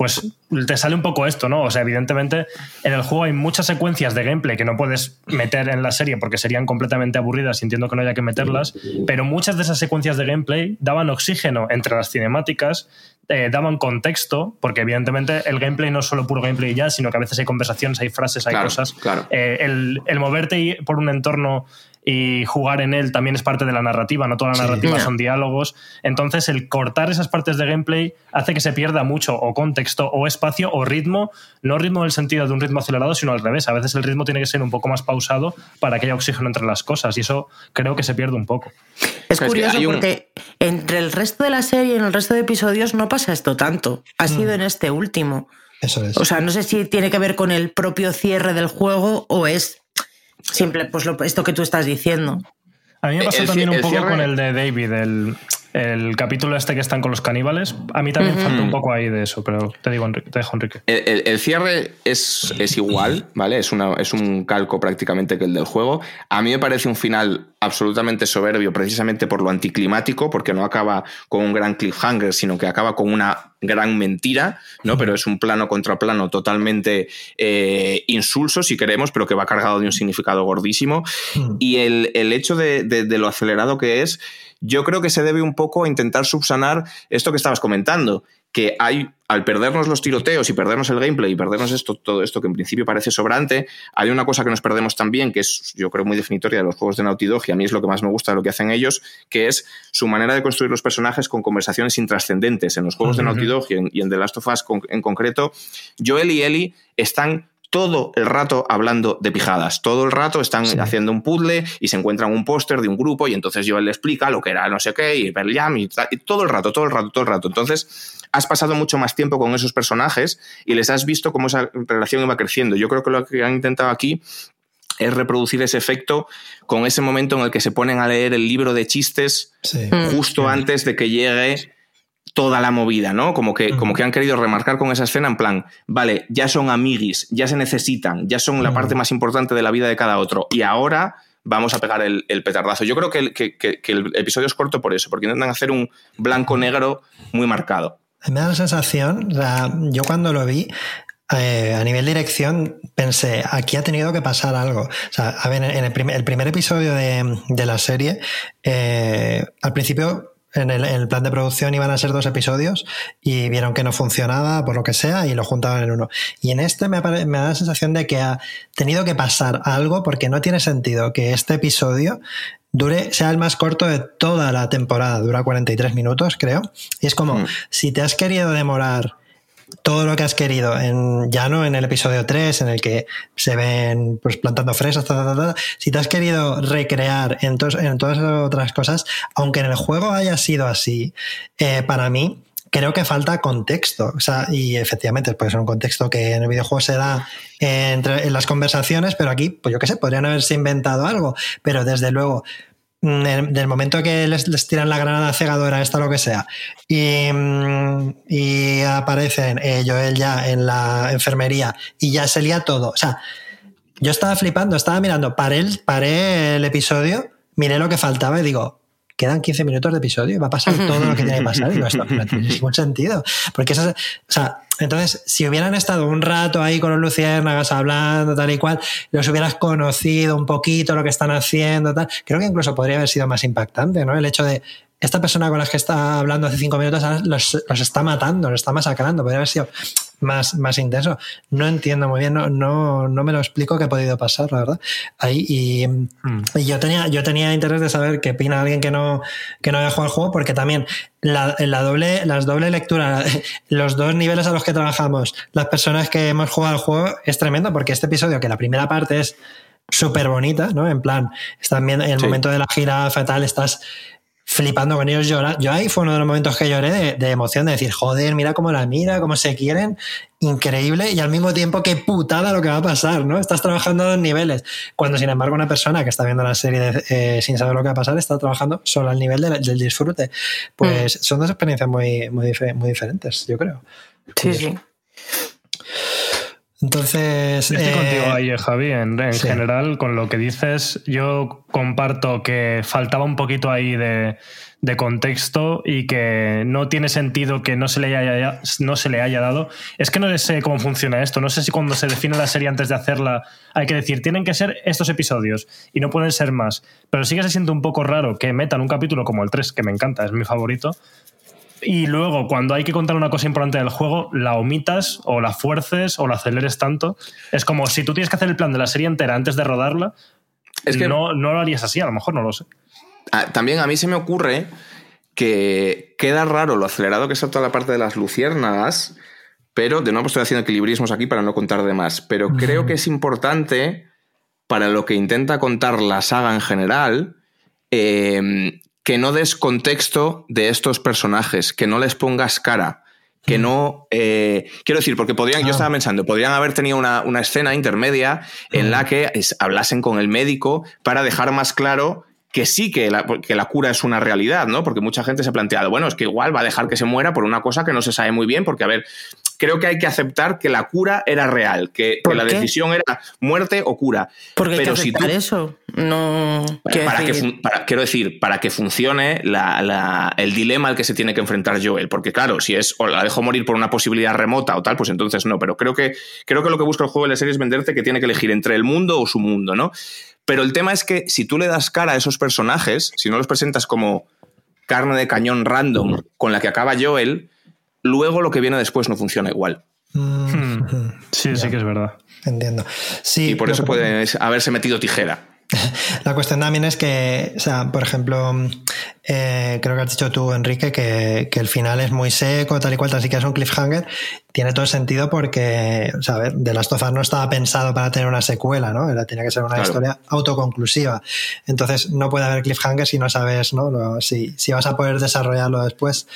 pues te sale un poco esto, ¿no? O sea, evidentemente en el juego hay muchas secuencias de gameplay que no puedes meter en la serie porque serían completamente aburridas entiendo que no haya que meterlas, pero muchas de esas secuencias de gameplay daban oxígeno entre las cinemáticas, eh, daban contexto, porque evidentemente el gameplay no es solo puro gameplay ya, sino que a veces hay conversaciones, hay frases, hay cosas. Claro. Eh, el, el moverte por un entorno y jugar en él también es parte de la narrativa, no toda la narrativa son diálogos. Entonces, el cortar esas partes de gameplay hace que se pierda mucho o contexto o espacio o ritmo, no ritmo en el sentido de un ritmo acelerado, sino al revés. A veces el ritmo tiene que ser un poco más pausado para que haya oxígeno entre las cosas y eso creo que se pierde un poco. Es curioso porque entre el resto de la serie y en el resto de episodios no pasa esto tanto. Ha sido mm. en este último. Eso es. O sea, no sé si tiene que ver con el propio cierre del juego o es Simple, pues lo, esto que tú estás diciendo. A mí me pasó también un poco con el de David, el, el, capítulo este que están con los caníbales. A mí también falta un poco ahí de eso, pero te digo, Enrique, te dejo, Enrique. El, cierre es, es, igual, ¿vale? Es, una, es un calco prácticamente que el del juego. A mí me parece un final absolutamente soberbio, precisamente por lo anticlimático, porque no acaba con un gran cliffhanger, sino que acaba con una gran mentira, ¿no? Pero es un plano contra plano totalmente eh, insulso, si queremos, pero que va cargado de un significado gordísimo. Y el, hecho de, de, lo acelerado que es, yo creo que se debe un poco a intentar subsanar esto que estabas comentando, que hay, al perdernos los tiroteos y perdernos el gameplay y perdernos esto, todo esto que en principio parece sobrante, hay una cosa que nos perdemos también, que es yo creo muy definitoria de los juegos de Naughty Dog y a mí es lo que más me gusta de lo que hacen ellos, que es su manera de construir los personajes con conversaciones intrascendentes. En los juegos de Naughty Dog y en, y en The Last of Us en concreto, Joel y Ellie están todo el rato hablando de pijadas. Todo el rato están haciendo un puzzle y se encuentran un póster de un grupo y entonces Joel le explica lo que era no sé qué y Pearl Jam y, y, todo el rato, todo el rato, todo el rato. Entonces has pasado mucho más tiempo con esos personajes y les has visto cómo esa relación iba creciendo. Yo creo que lo que han intentado aquí es reproducir ese efecto con ese momento en el que se ponen a leer el libro de chistes justo antes de que llegue toda la movida, ¿no? Como que, como que han querido remarcar con esa escena en plan, vale, ya son amiguis, ya se necesitan, ya son la parte más importante de la vida de cada otro. Y ahora vamos a pegar el, petardazo. Yo creo que el, que, el, episodio es corto por eso, porque intentan hacer un blanco-negro muy marcado. Me da la sensación, yo cuando lo vi, eh, a nivel dirección pensé, aquí ha tenido que pasar algo. O sea, a ver, en el, primer, episodio de, la serie, eh, al principio en el, plan de producción iban a ser dos episodios y vieron que no funcionaba por lo que sea y lo juntaban en uno. Y en este me, me, da la sensación de que ha tenido que pasar algo porque no tiene sentido que este episodio dure, sea el más corto de toda la temporada, dura 43 minutos creo. Y es como, mm. si te has querido demorar todo lo que has querido, en, ya no en el episodio 3, en el que se ven pues, plantando fresas, si te has querido recrear en, en todas esas otras cosas, aunque en el juego haya sido así, eh, para mí creo que falta contexto. O sea, y efectivamente puede ser un contexto que en el videojuego se da entre, en las conversaciones, pero aquí, pues yo qué sé, podrían haberse inventado algo. Pero desde luego, del momento que les, tiran la granada cegadora, esta lo que sea, y, mm, aparecen eh, Joel ya en la enfermería y ya se lía todo. O sea, yo estaba flipando, estaba mirando, paré paré el episodio, miré lo que faltaba y digo, quedan 15 minutos de episodio y va a pasar todo lo que tiene que pasar. Y no, esto no tiene ningún sentido. Porque o sea, entonces, si hubieran estado un rato ahí con los luciérnagas hablando, tal y cual, los hubieras conocido un poquito lo que están haciendo, tal, creo que incluso podría haber sido más impactante, ¿no? El hecho de esta persona con la que está hablando hace cinco minutos los, los está matando, los está masacrando, podría haber sido más, más intenso. No entiendo muy bien, no, no, no me lo explico qué ha podido pasar, la verdad. Ahí, y, mm. y, yo, tenía, yo tenía interés de saber qué opina alguien que no, que no haya jugado al juego, porque también la, la doble, las doble lectura, los dos niveles a los que trabajamos, las personas que hemos jugado al juego, es tremendo, porque este episodio, que la primera parte es súper bonita, ¿no? En plan, están viendo en el momento de la gira fatal, estás flipando con ellos llorar. Yo ahí fue uno de los momentos que lloré de, emoción, de decir, joder, mira cómo la mira, cómo se quieren, increíble, y al mismo tiempo qué putada lo que va a pasar, ¿no? Estás trabajando a dos niveles, cuando sin embargo una persona que está viendo la serie eh, sin saber lo que va a pasar está trabajando solo al nivel del disfrute. Pues mm. son dos experiencias muy, muy, muy diferentes, yo creo. Sí, sí. Entonces. Estoy contigo ahí, Javi. En, general, con lo que dices, yo comparto que faltaba un poquito ahí de, de contexto y que no tiene sentido que no se, le haya, no se le haya dado. Es que no sé cómo funciona esto. No sé si cuando se define la serie antes de hacerla hay que decir, tienen que ser estos episodios y no pueden ser más. Pero sí que se siente un poco raro que metan un capítulo como el 3, que me encanta, es mi favorito. Y luego, cuando hay que contar una cosa importante del juego, la omitas o la fuerces o la aceleres tanto. Es como si tú tienes que hacer el plan de la serie entera antes de rodarla, es que no, no lo harías así, a lo mejor no lo sé. Ah, también a mí se me ocurre que queda raro lo acelerado que está toda la parte de las luciérnagas, pero de nuevo estoy haciendo equilibrismos aquí para no contar de más, pero creo que es importante para lo que intenta contar la saga en general, em, que no des contexto de estos personajes, que no les pongas cara, que no. Eh, quiero decir, porque podrían, yo ah. estaba pensando, podrían haber tenido una, escena intermedia en la que hablasen con el médico para dejar más claro que sí que la, que la, cura es una realidad, ¿no? Porque mucha gente se ha planteado, bueno, es que igual va a dejar que se muera por una cosa que no se sabe muy bien, porque, a ver, creo que hay que aceptar que la cura era real, que, la decisión era muerte o cura. Porque Pero hay que si eso. No. Para, que quiero decir, para que funcione el dilema al que se tiene que enfrentar Joel. Porque, claro, si es o la dejo morir por una posibilidad remota o tal, pues entonces no. Pero creo que, creo que lo que busca el juego de la serie es venderte que tiene que elegir entre el mundo o su mundo, ¿no? Pero el tema es que si tú le das cara a esos personajes, si no los presentas como carne de cañón random con la que acaba Joel, luego lo que viene después no funciona igual. Mm. Sí, sí que es verdad. Entiendo. Sí, y por eso puede haberse metido tijera. La cuestión también es que, o sea, por ejemplo, eh, creo que has dicho tú, Enrique, que, el final es muy seco, tal y cual, así que es un cliffhanger. Tiene todo sentido porque, o sea, a ver, The Last of Us no estaba pensado para tener una secuela, ¿no? Era, tenía que ser una historia autoconclusiva. Entonces, no puede haber cliffhanger si no sabes, ¿no? si, si vas a poder desarrollarlo después.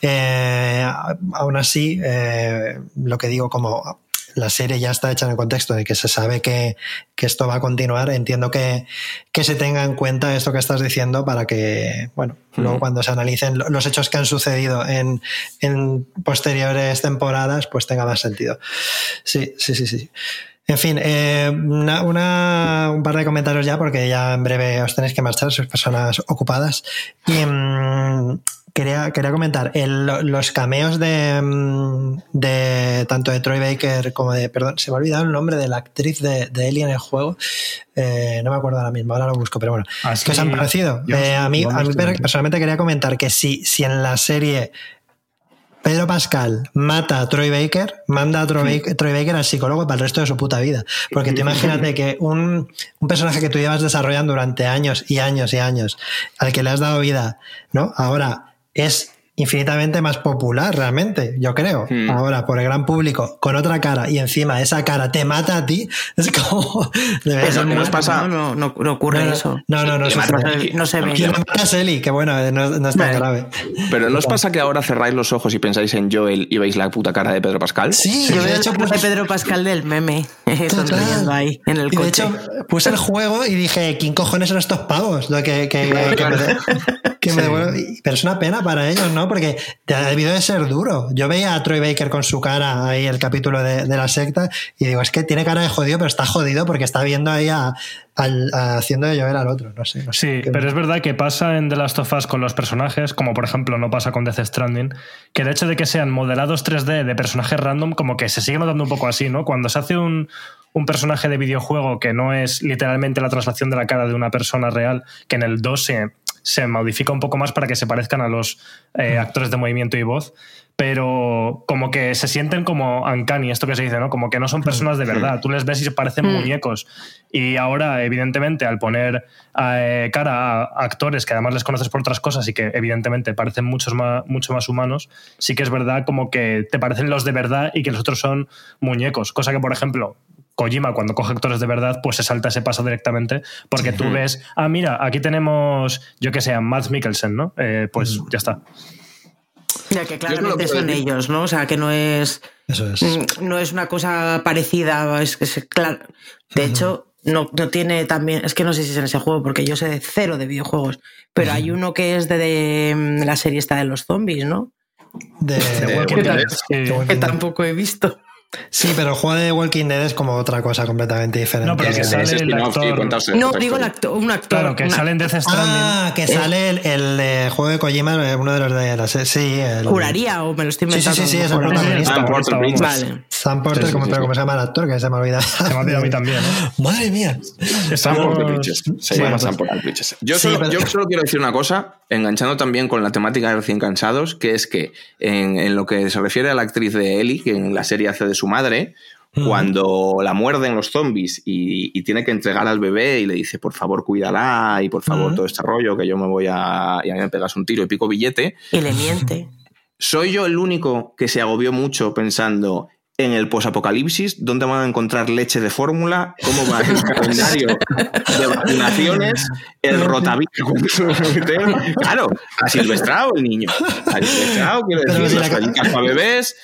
Eh, aún así, eh, lo que digo como la serie ya está hecha en el contexto de que se sabe que, esto va a continuar, entiendo que, se tenga en cuenta esto que estás diciendo para que, bueno, luego cuando se analicen los hechos que han sucedido en, posteriores temporadas, pues tenga más sentido. Sí, sí, sí, sí. En fin, eh, un par de comentarios ya, porque ya en breve os tenéis que marchar, sois personas ocupadas. Y, mm, Quería, comentar, los cameos de, de, tanto de Troy Baker como de, perdón, se me ha olvidado el nombre de la actriz de, de Ellie en el juego, eh, no me acuerdo ahora mismo, ahora lo busco, pero bueno, ah, ¿qué os han parecido? Eh, a mí, a mí personalmente quería comentar que si, si en la serie Pedro Pascal mata a Troy Baker, manda a Troy, Baker, al psicólogo para el resto de su puta vida. Porque tú imagínate que un, un, personaje que tú llevas desarrollando durante años y años y años, al que le has dado vida, ¿no? Ahora es infinitamente más popular realmente, yo creo. Hmm. Ahora, por el gran público, con otra cara y encima esa cara te mata a ti, es como... Eso no nos pasa... No, no, no, ocurre eso. No, no, no, no, se ve. Que matas Eli, que bueno, no, es tan grave. Pero ¿no os pasa que ahora cerráis los ojos y pensáis en Joel y veis la puta cara de Pedro Pascal? Sí, yo he hecho puse Pedro Pascal del meme. Sonriendo ahí en el coche. De hecho, puse el juego y dije, ¿quién cojones son estos pavos? Que, que, que, me, pero es una pena para ellos, ¿no? Porque te ha debido de ser duro. Yo veía a Troy Baker con su cara ahí, el capítulo de, la secta, y digo, es que tiene cara de jodido, pero está jodido porque está viendo ahí a, haciendo de llover al otro. No sé. sí, pero es verdad que pasa en The Last of Us con los personajes, como por ejemplo no pasa con Death Stranding, que el hecho de que sean modelados 3D de personajes random, como que se sigue notando un poco así, ¿no? Cuando se hace un, un personaje de videojuego que no es literalmente la traslación de la cara de una persona real, que en el 2 se, se modifica un poco más para que se parezcan a los eh, actores de movimiento y voz, pero como que se sienten como uncanny, esto que se dice, ¿no? Como que no son personas de verdad. Tú les ves y se parecen mm. muñecos. Y ahora, evidentemente, al poner eh, cara a actores que además les conoces por otras cosas y que evidentemente parecen muchos más, mucho más humanos, sí que es verdad como que te parecen los de verdad y que los otros son muñecos. Cosa que, por ejemplo, Kojima cuando coge actores de verdad, pues se salta ese paso directamente, porque tú ves, ah, mira, aquí tenemos, yo que sé, a Matt Mikkelsen, ¿no? Eh, pues ya está. Ya que claramente son ellos, ¿no? O sea, que no es. Eso es. Mm, no es una cosa parecida. Es, es claro. De hecho, no, no, tiene también. Es que no sé si es en ese juego, porque yo sé de cero de videojuegos. Pero hay uno que es de, mm, la serie esta de los zombies, ¿no? De, que, tampoco he visto. Sí, pero el juego de Walking Dead es como otra cosa completamente diferente. No, pero que sale el spin-off, sí, actor. contarse No, digo el actor, un actor. Claro, que una- sale en Death Stranding. Ah, que sale el, el de juego de Kojima, eh, uno de los de la serie. Sí, el, Juraría o me lo estoy Sí, sí, inventando. sí, sí, es el protagonista. Ah. Vale. Sam Porter, Sí, sí, como, sí, pero sí. ¿cómo se llama el actor? Que se me olvida. Se me ha olvidado a mí también. ¿eh? Madre mía. Sam Porter Bridges. Se Sí, llama pues- Sam Porter Bridges. Yo, Sí, solo, pero- yo solo quiero decir una cosa, enganchando también con la temática de recién cansados, que es que en, en lo que se refiere a la actriz de Ellie, que en la serie hace de su madre, cuando la muerden los zombies y, y tiene que entregar al bebé y le dice, por favor, cuídala y por favor, Ujú. todo este rollo, que yo me voy a... y a mí me pegas un tiro y pico billete, Y le miente. ¿Soy yo el único que se agobió mucho pensando en el posapocalipsis? ¿Dónde van a encontrar leche de fórmula? ¿Cómo va el calendario de vacunaciones? ¿El rotavirus? Claro, ha silvestrado el niño. Ha silvestrado, quiero decir, las la- toallitas para bebés,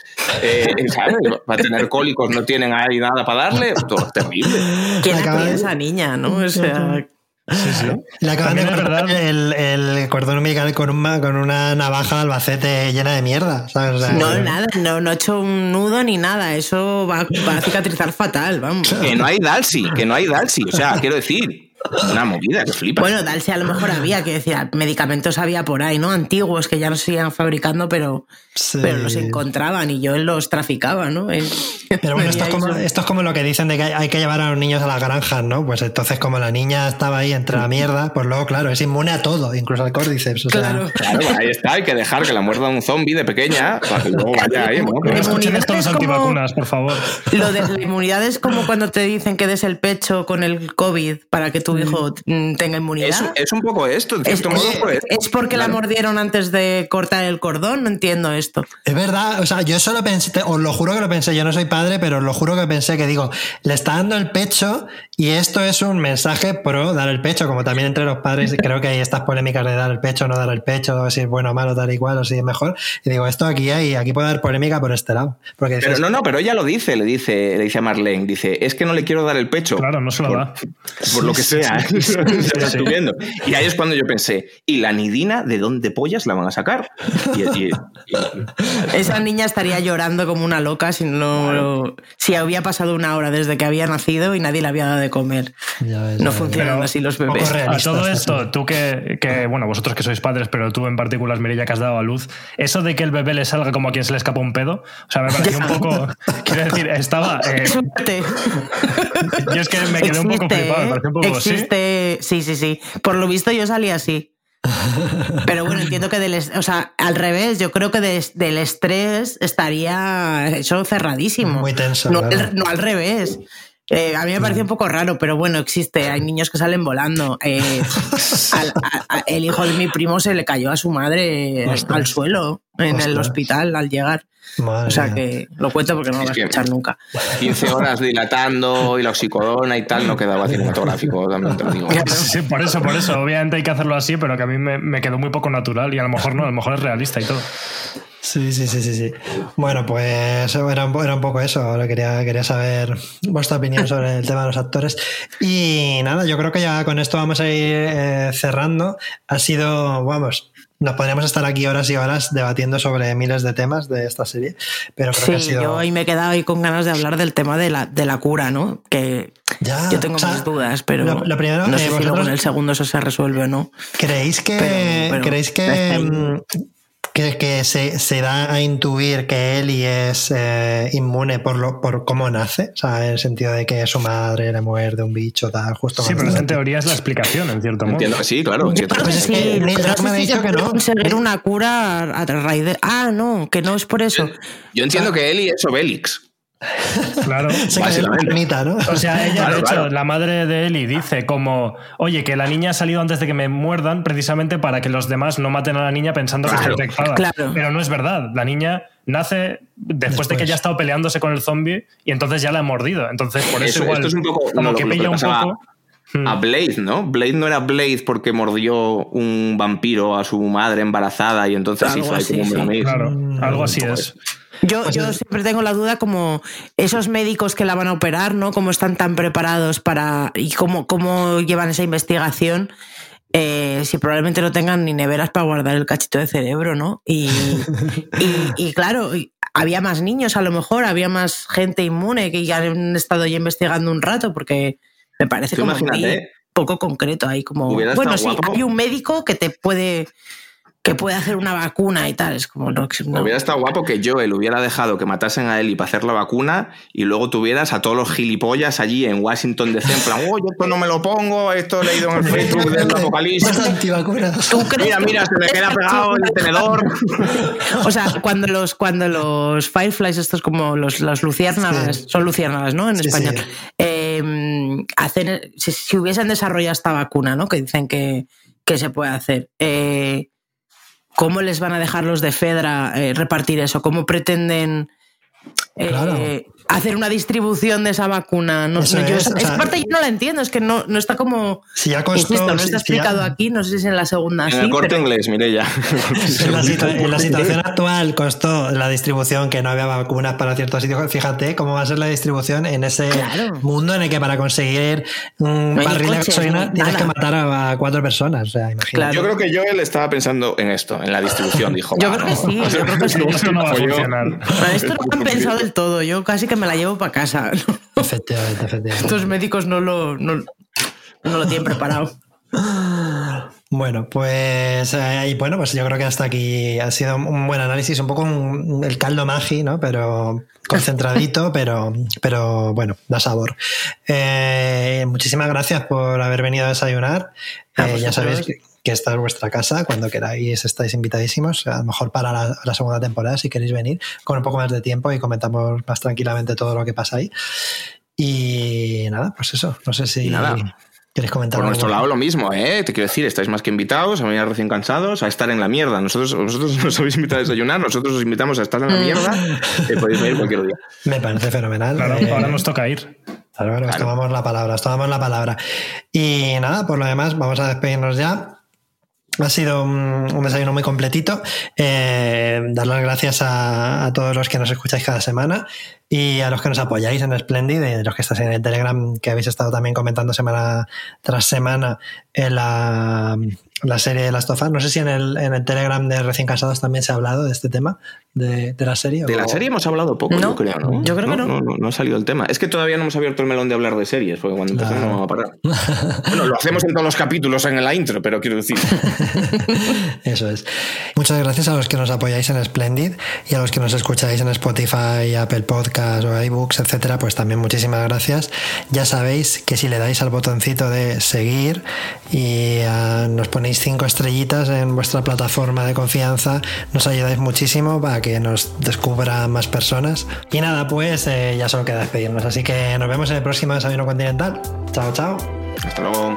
eh, ¿sabes? Va a tener cólicos, no tienen ahí nada para darle. Todo es terrible. ¿Quién de- esa niña, no? O sea, Sí, sí. Le acaban de cortar el, el cordón umbilical con, un ma- con una navaja de albacete llena de mierda. ¿sabes? O sea, no, nada, no, no he hecho un nudo ni nada. Eso va, va a cicatrizar fatal, vamos. Que no hay Dalsi, que no hay Dalsi. O sea, quiero decir, una movida que flipa. Bueno, Dalsi a lo mejor había, que decía, medicamentos había por ahí, ¿no? Antiguos que ya no se seguían fabricando, pero, Sí. pero los encontraban y yo los traficaba, ¿no? Pero bueno, esto es, como, esto es como lo que dicen de que hay, que llevar a los niños a las granjas, ¿no? Pues entonces, como la niña estaba ahí entre la mierda, pues luego, claro, es inmune a todo, incluso al córdiceps. o sea, Claro. Claro, ahí está, hay que dejar que la muerda un zombie de pequeña para que luego vaya ahí. ¿no? Escuchen esto los es como- antivacunas, por favor. Lo de la inmunidad es como cuando te dicen que des el pecho con el COVID para que tu hijo mm, tenga inmunidad. Es, es un poco esto, en Es, cierto modo. es- pues, es porque la mordieron antes de cortar el cordón, no entiendo esto. Es verdad, o sea, yo solo pensé, te- os lo juro que lo pensé, yo no soy padre, pero os lo juro que pensé que digo, le está dando el pecho y esto es un mensaje pro dar el pecho, como también entre los padres creo que hay estas polémicas de dar el pecho, no dar el pecho, si es bueno o malo, tal y cual, o si es mejor. Y digo, esto aquí hay, aquí puede haber polémica por este lado. Porque Pero dices, no, no, pero ella lo dice, le dice, le dice a Marlene, dice, es que no le quiero dar el pecho. Claro, no se lo por, da. Por lo que sea. ¿Eh? Se lo sí. estoy viendo. Y ahí es cuando yo pensé, ¿y la nidina de dónde pollas la van a sacar? Y, y- y- Esa niña estaría llorando como una loca si no si había pasado una hora desde que había nacido y nadie le había dado de comer. Ya ves, no ya funcionan así los bebés. A todo esto, tú que, que, bueno, vosotros que sois padres, pero tú en particular, Mirella, que has dado a luz, eso de que el bebé le salga como a quien se le escapa un pedo, o sea, me pareció un poco. Quiero decir, estaba. eh, yo es que me quedé un poco Existe, flipado, me pareció un poco. ¿sí? Sí, sí, sí. Por lo visto yo salí así. Pero bueno, entiendo que del, o sea, al revés, yo creo que des- del estrés estaría eso cerradísimo. Muy tenso, No, claro. al, no al revés. Eh, a mí me pareció un poco raro, pero bueno, existe. Hay niños que salen volando. Eh, al- a- a- el hijo de mi primo se le cayó a su madre Ostras. al suelo en el hospital al llegar. Madre O sea que lo cuento porque no lo vas a escuchar nunca. 15 horas dilatando y la oxicodona y tal, no quedaba cinematográfico, también te lo digo. Sí, por eso, por eso. Obviamente hay que hacerlo así, pero que a mí me, me quedó muy poco natural y a lo mejor no, a lo mejor es realista y todo. Sí, sí, sí, sí, sí. Bueno, pues era un, era un poco eso. Ahora quería, quería saber vuestra opinión sobre el tema de los actores. Y nada, yo creo que ya con esto vamos a ir eh, cerrando. Ha sido, vamos, nos podríamos estar aquí horas y horas debatiendo sobre miles de temas de esta serie, pero creo que ha Sí, sido... yo ahí me he quedado ahí con ganas de hablar del tema de la, de la cura, ¿no? Que Ya, yo tengo o sea, mis dudas, pero lo- lo primero, no eh, sé si luego en el segundo eso se resuelve o no. ¿Creéis que, Pero- pero ¿creéis que, que, que se, se da a intuir que Ellie es eh, inmune por, lo, por cómo nace? O sea, en el sentido de que su madre le muerde un bicho, tal, justo Sí, pero esa en teoría es la explicación, en cierto modo. Entiendo que sí, claro. en cierto Pues es sí, que Neil no sé Druckmann ha si dicho se que puede no. conseguir una cura a raíz de... Ah, no, que no es por eso. Yo entiendo que Eli es Obelix. Claro. Se la ¿no? O sea, ella, Claro, de hecho, claro. la madre de Eli dice como, oye, que la niña ha salido antes de que me muerdan precisamente para que los demás no maten a la niña pensando que Claro, está infectada. claro. Pero no es verdad. La niña nace después, de que ya ha estado peleándose con el zombie y entonces ya la ha mordido. Entonces, por eso, Eso- igual, esto es un poco como lo- que que pilla un poco... Hmm. A Blade, ¿no? Blade no era Blade porque mordió un vampiro a su madre embarazada y entonces Algo hizo ahí así, como un sí. Claro, algo así es. Yo, yo siempre tengo la duda como esos médicos que la van a operar, ¿no? Cómo están tan preparados para... y cómo, cómo llevan esa investigación. eh, si probablemente no tengan ni neveras para guardar el cachito de cerebro, ¿no? Y, y, y claro, había más niños a lo mejor, había más gente inmune que ya han estado ya investigando un rato, porque me parece como poco concreto ahí, como, bueno, sí, hay un médico que te puede que puede hacer una vacuna y tal. Es como no. Hubiera estado guapo que Joel hubiera dejado que matasen a Eli para hacer la vacuna y luego tuvieras a todos los gilipollas allí en Washington DC en plan, oh, yo esto no me lo pongo, esto he leído en el Facebook del apocalipsis. Mira, mira, se me queda pegado el tenedor. o sea, cuando los, cuando los Fireflies, estos como los, las luciérnagas, son luciérnagas, ¿no? En España. Em, hacen, si, hubiesen desarrollado esta vacuna, ¿no? Que dicen que, que se puede hacer. Eh, ¿cómo les van a dejar los de Fedra eh, repartir eso? ¿Cómo pretenden eh, hacer una distribución de esa vacuna. No sé, yo, esa parte yo no la entiendo, es que no, no está como. Si ya costó, no está explicado aquí, no sé si es en la segunda. En el corte inglés, Mireya. en, la, situación actual costó la distribución que no había vacunas para ciertos sitios. Fíjate cómo va a ser la distribución en ese mundo en el que para conseguir un barril de gasolina tienes que matar a, cuatro personas. O sea, Yo creo que Joel estaba pensando en esto, en la distribución. Dijo, yo creo que sí, yo creo que sí. Esto no va a funcionar. Esto no lo han pensado del todo. Yo casi que me la llevo para casa. Efectivamente, efectivamente. Estos médicos no lo, no, lo tienen preparado. Bueno, pues eh, bueno, pues yo creo que hasta aquí ha sido un buen análisis, un poco el caldo magi, ¿no? Pero concentradito, pero, pero bueno, da sabor. Eh, muchísimas gracias por haber venido a desayunar. Eh, ya sabéis que, que esta es vuestra casa, cuando queráis estáis invitadísimos, a lo mejor para la, segunda temporada si queréis venir con un poco más de tiempo y comentamos más tranquilamente todo lo que pasa ahí. Y nada, pues eso, no sé si... ¿Quieres comentar Por nuestro lado lo mismo, ¿eh? Te quiero decir, estáis más que invitados, a venir recién cansados, a estar en la mierda. Nosotros, vosotros nos habéis invitado a desayunar, nosotros os invitamos a estar en la mierda, que podéis venir cualquier día. Me parece fenomenal. Claro, eh, ahora nos toca ir. Claro, claro, tomamos la palabra, tomamos la palabra. Y nada, por lo demás, vamos a despedirnos ya. Ha sido un, desayuno muy completito. Eh, dar las gracias a, todos los que nos escucháis cada semana y a los que nos apoyáis en Splendid, de los que estáis en el Telegram, que habéis estado también comentando semana tras semana en la, la serie de las tofas. No sé si en el, en el Telegram de recién casados también se ha hablado de este tema, de, de la serie. De la serie hemos hablado poco, yo creo, ¿no? Yo creo que no. No, ha salido el tema. Es que todavía no hemos abierto el melón de hablar de series, porque cuando empezamos no vamos a parar. bueno, lo hacemos en todos los capítulos en la intro, pero quiero decir. Eso es. Muchas gracias a los que nos apoyáis en Splendid y a los que nos escucháis en Spotify, Apple Podcasts o iBooks, etcétera, pues también muchísimas gracias. Ya sabéis que si le dais al botoncito de seguir y ah, nos ponéis cinco estrellitas en vuestra plataforma de confianza, nos ayudáis muchísimo para que nos descubra más personas. Y nada, pues eh, ya solo queda despedirnos. Así que nos vemos en el próximo Desayuno Continental. Chao, chao. Hasta luego.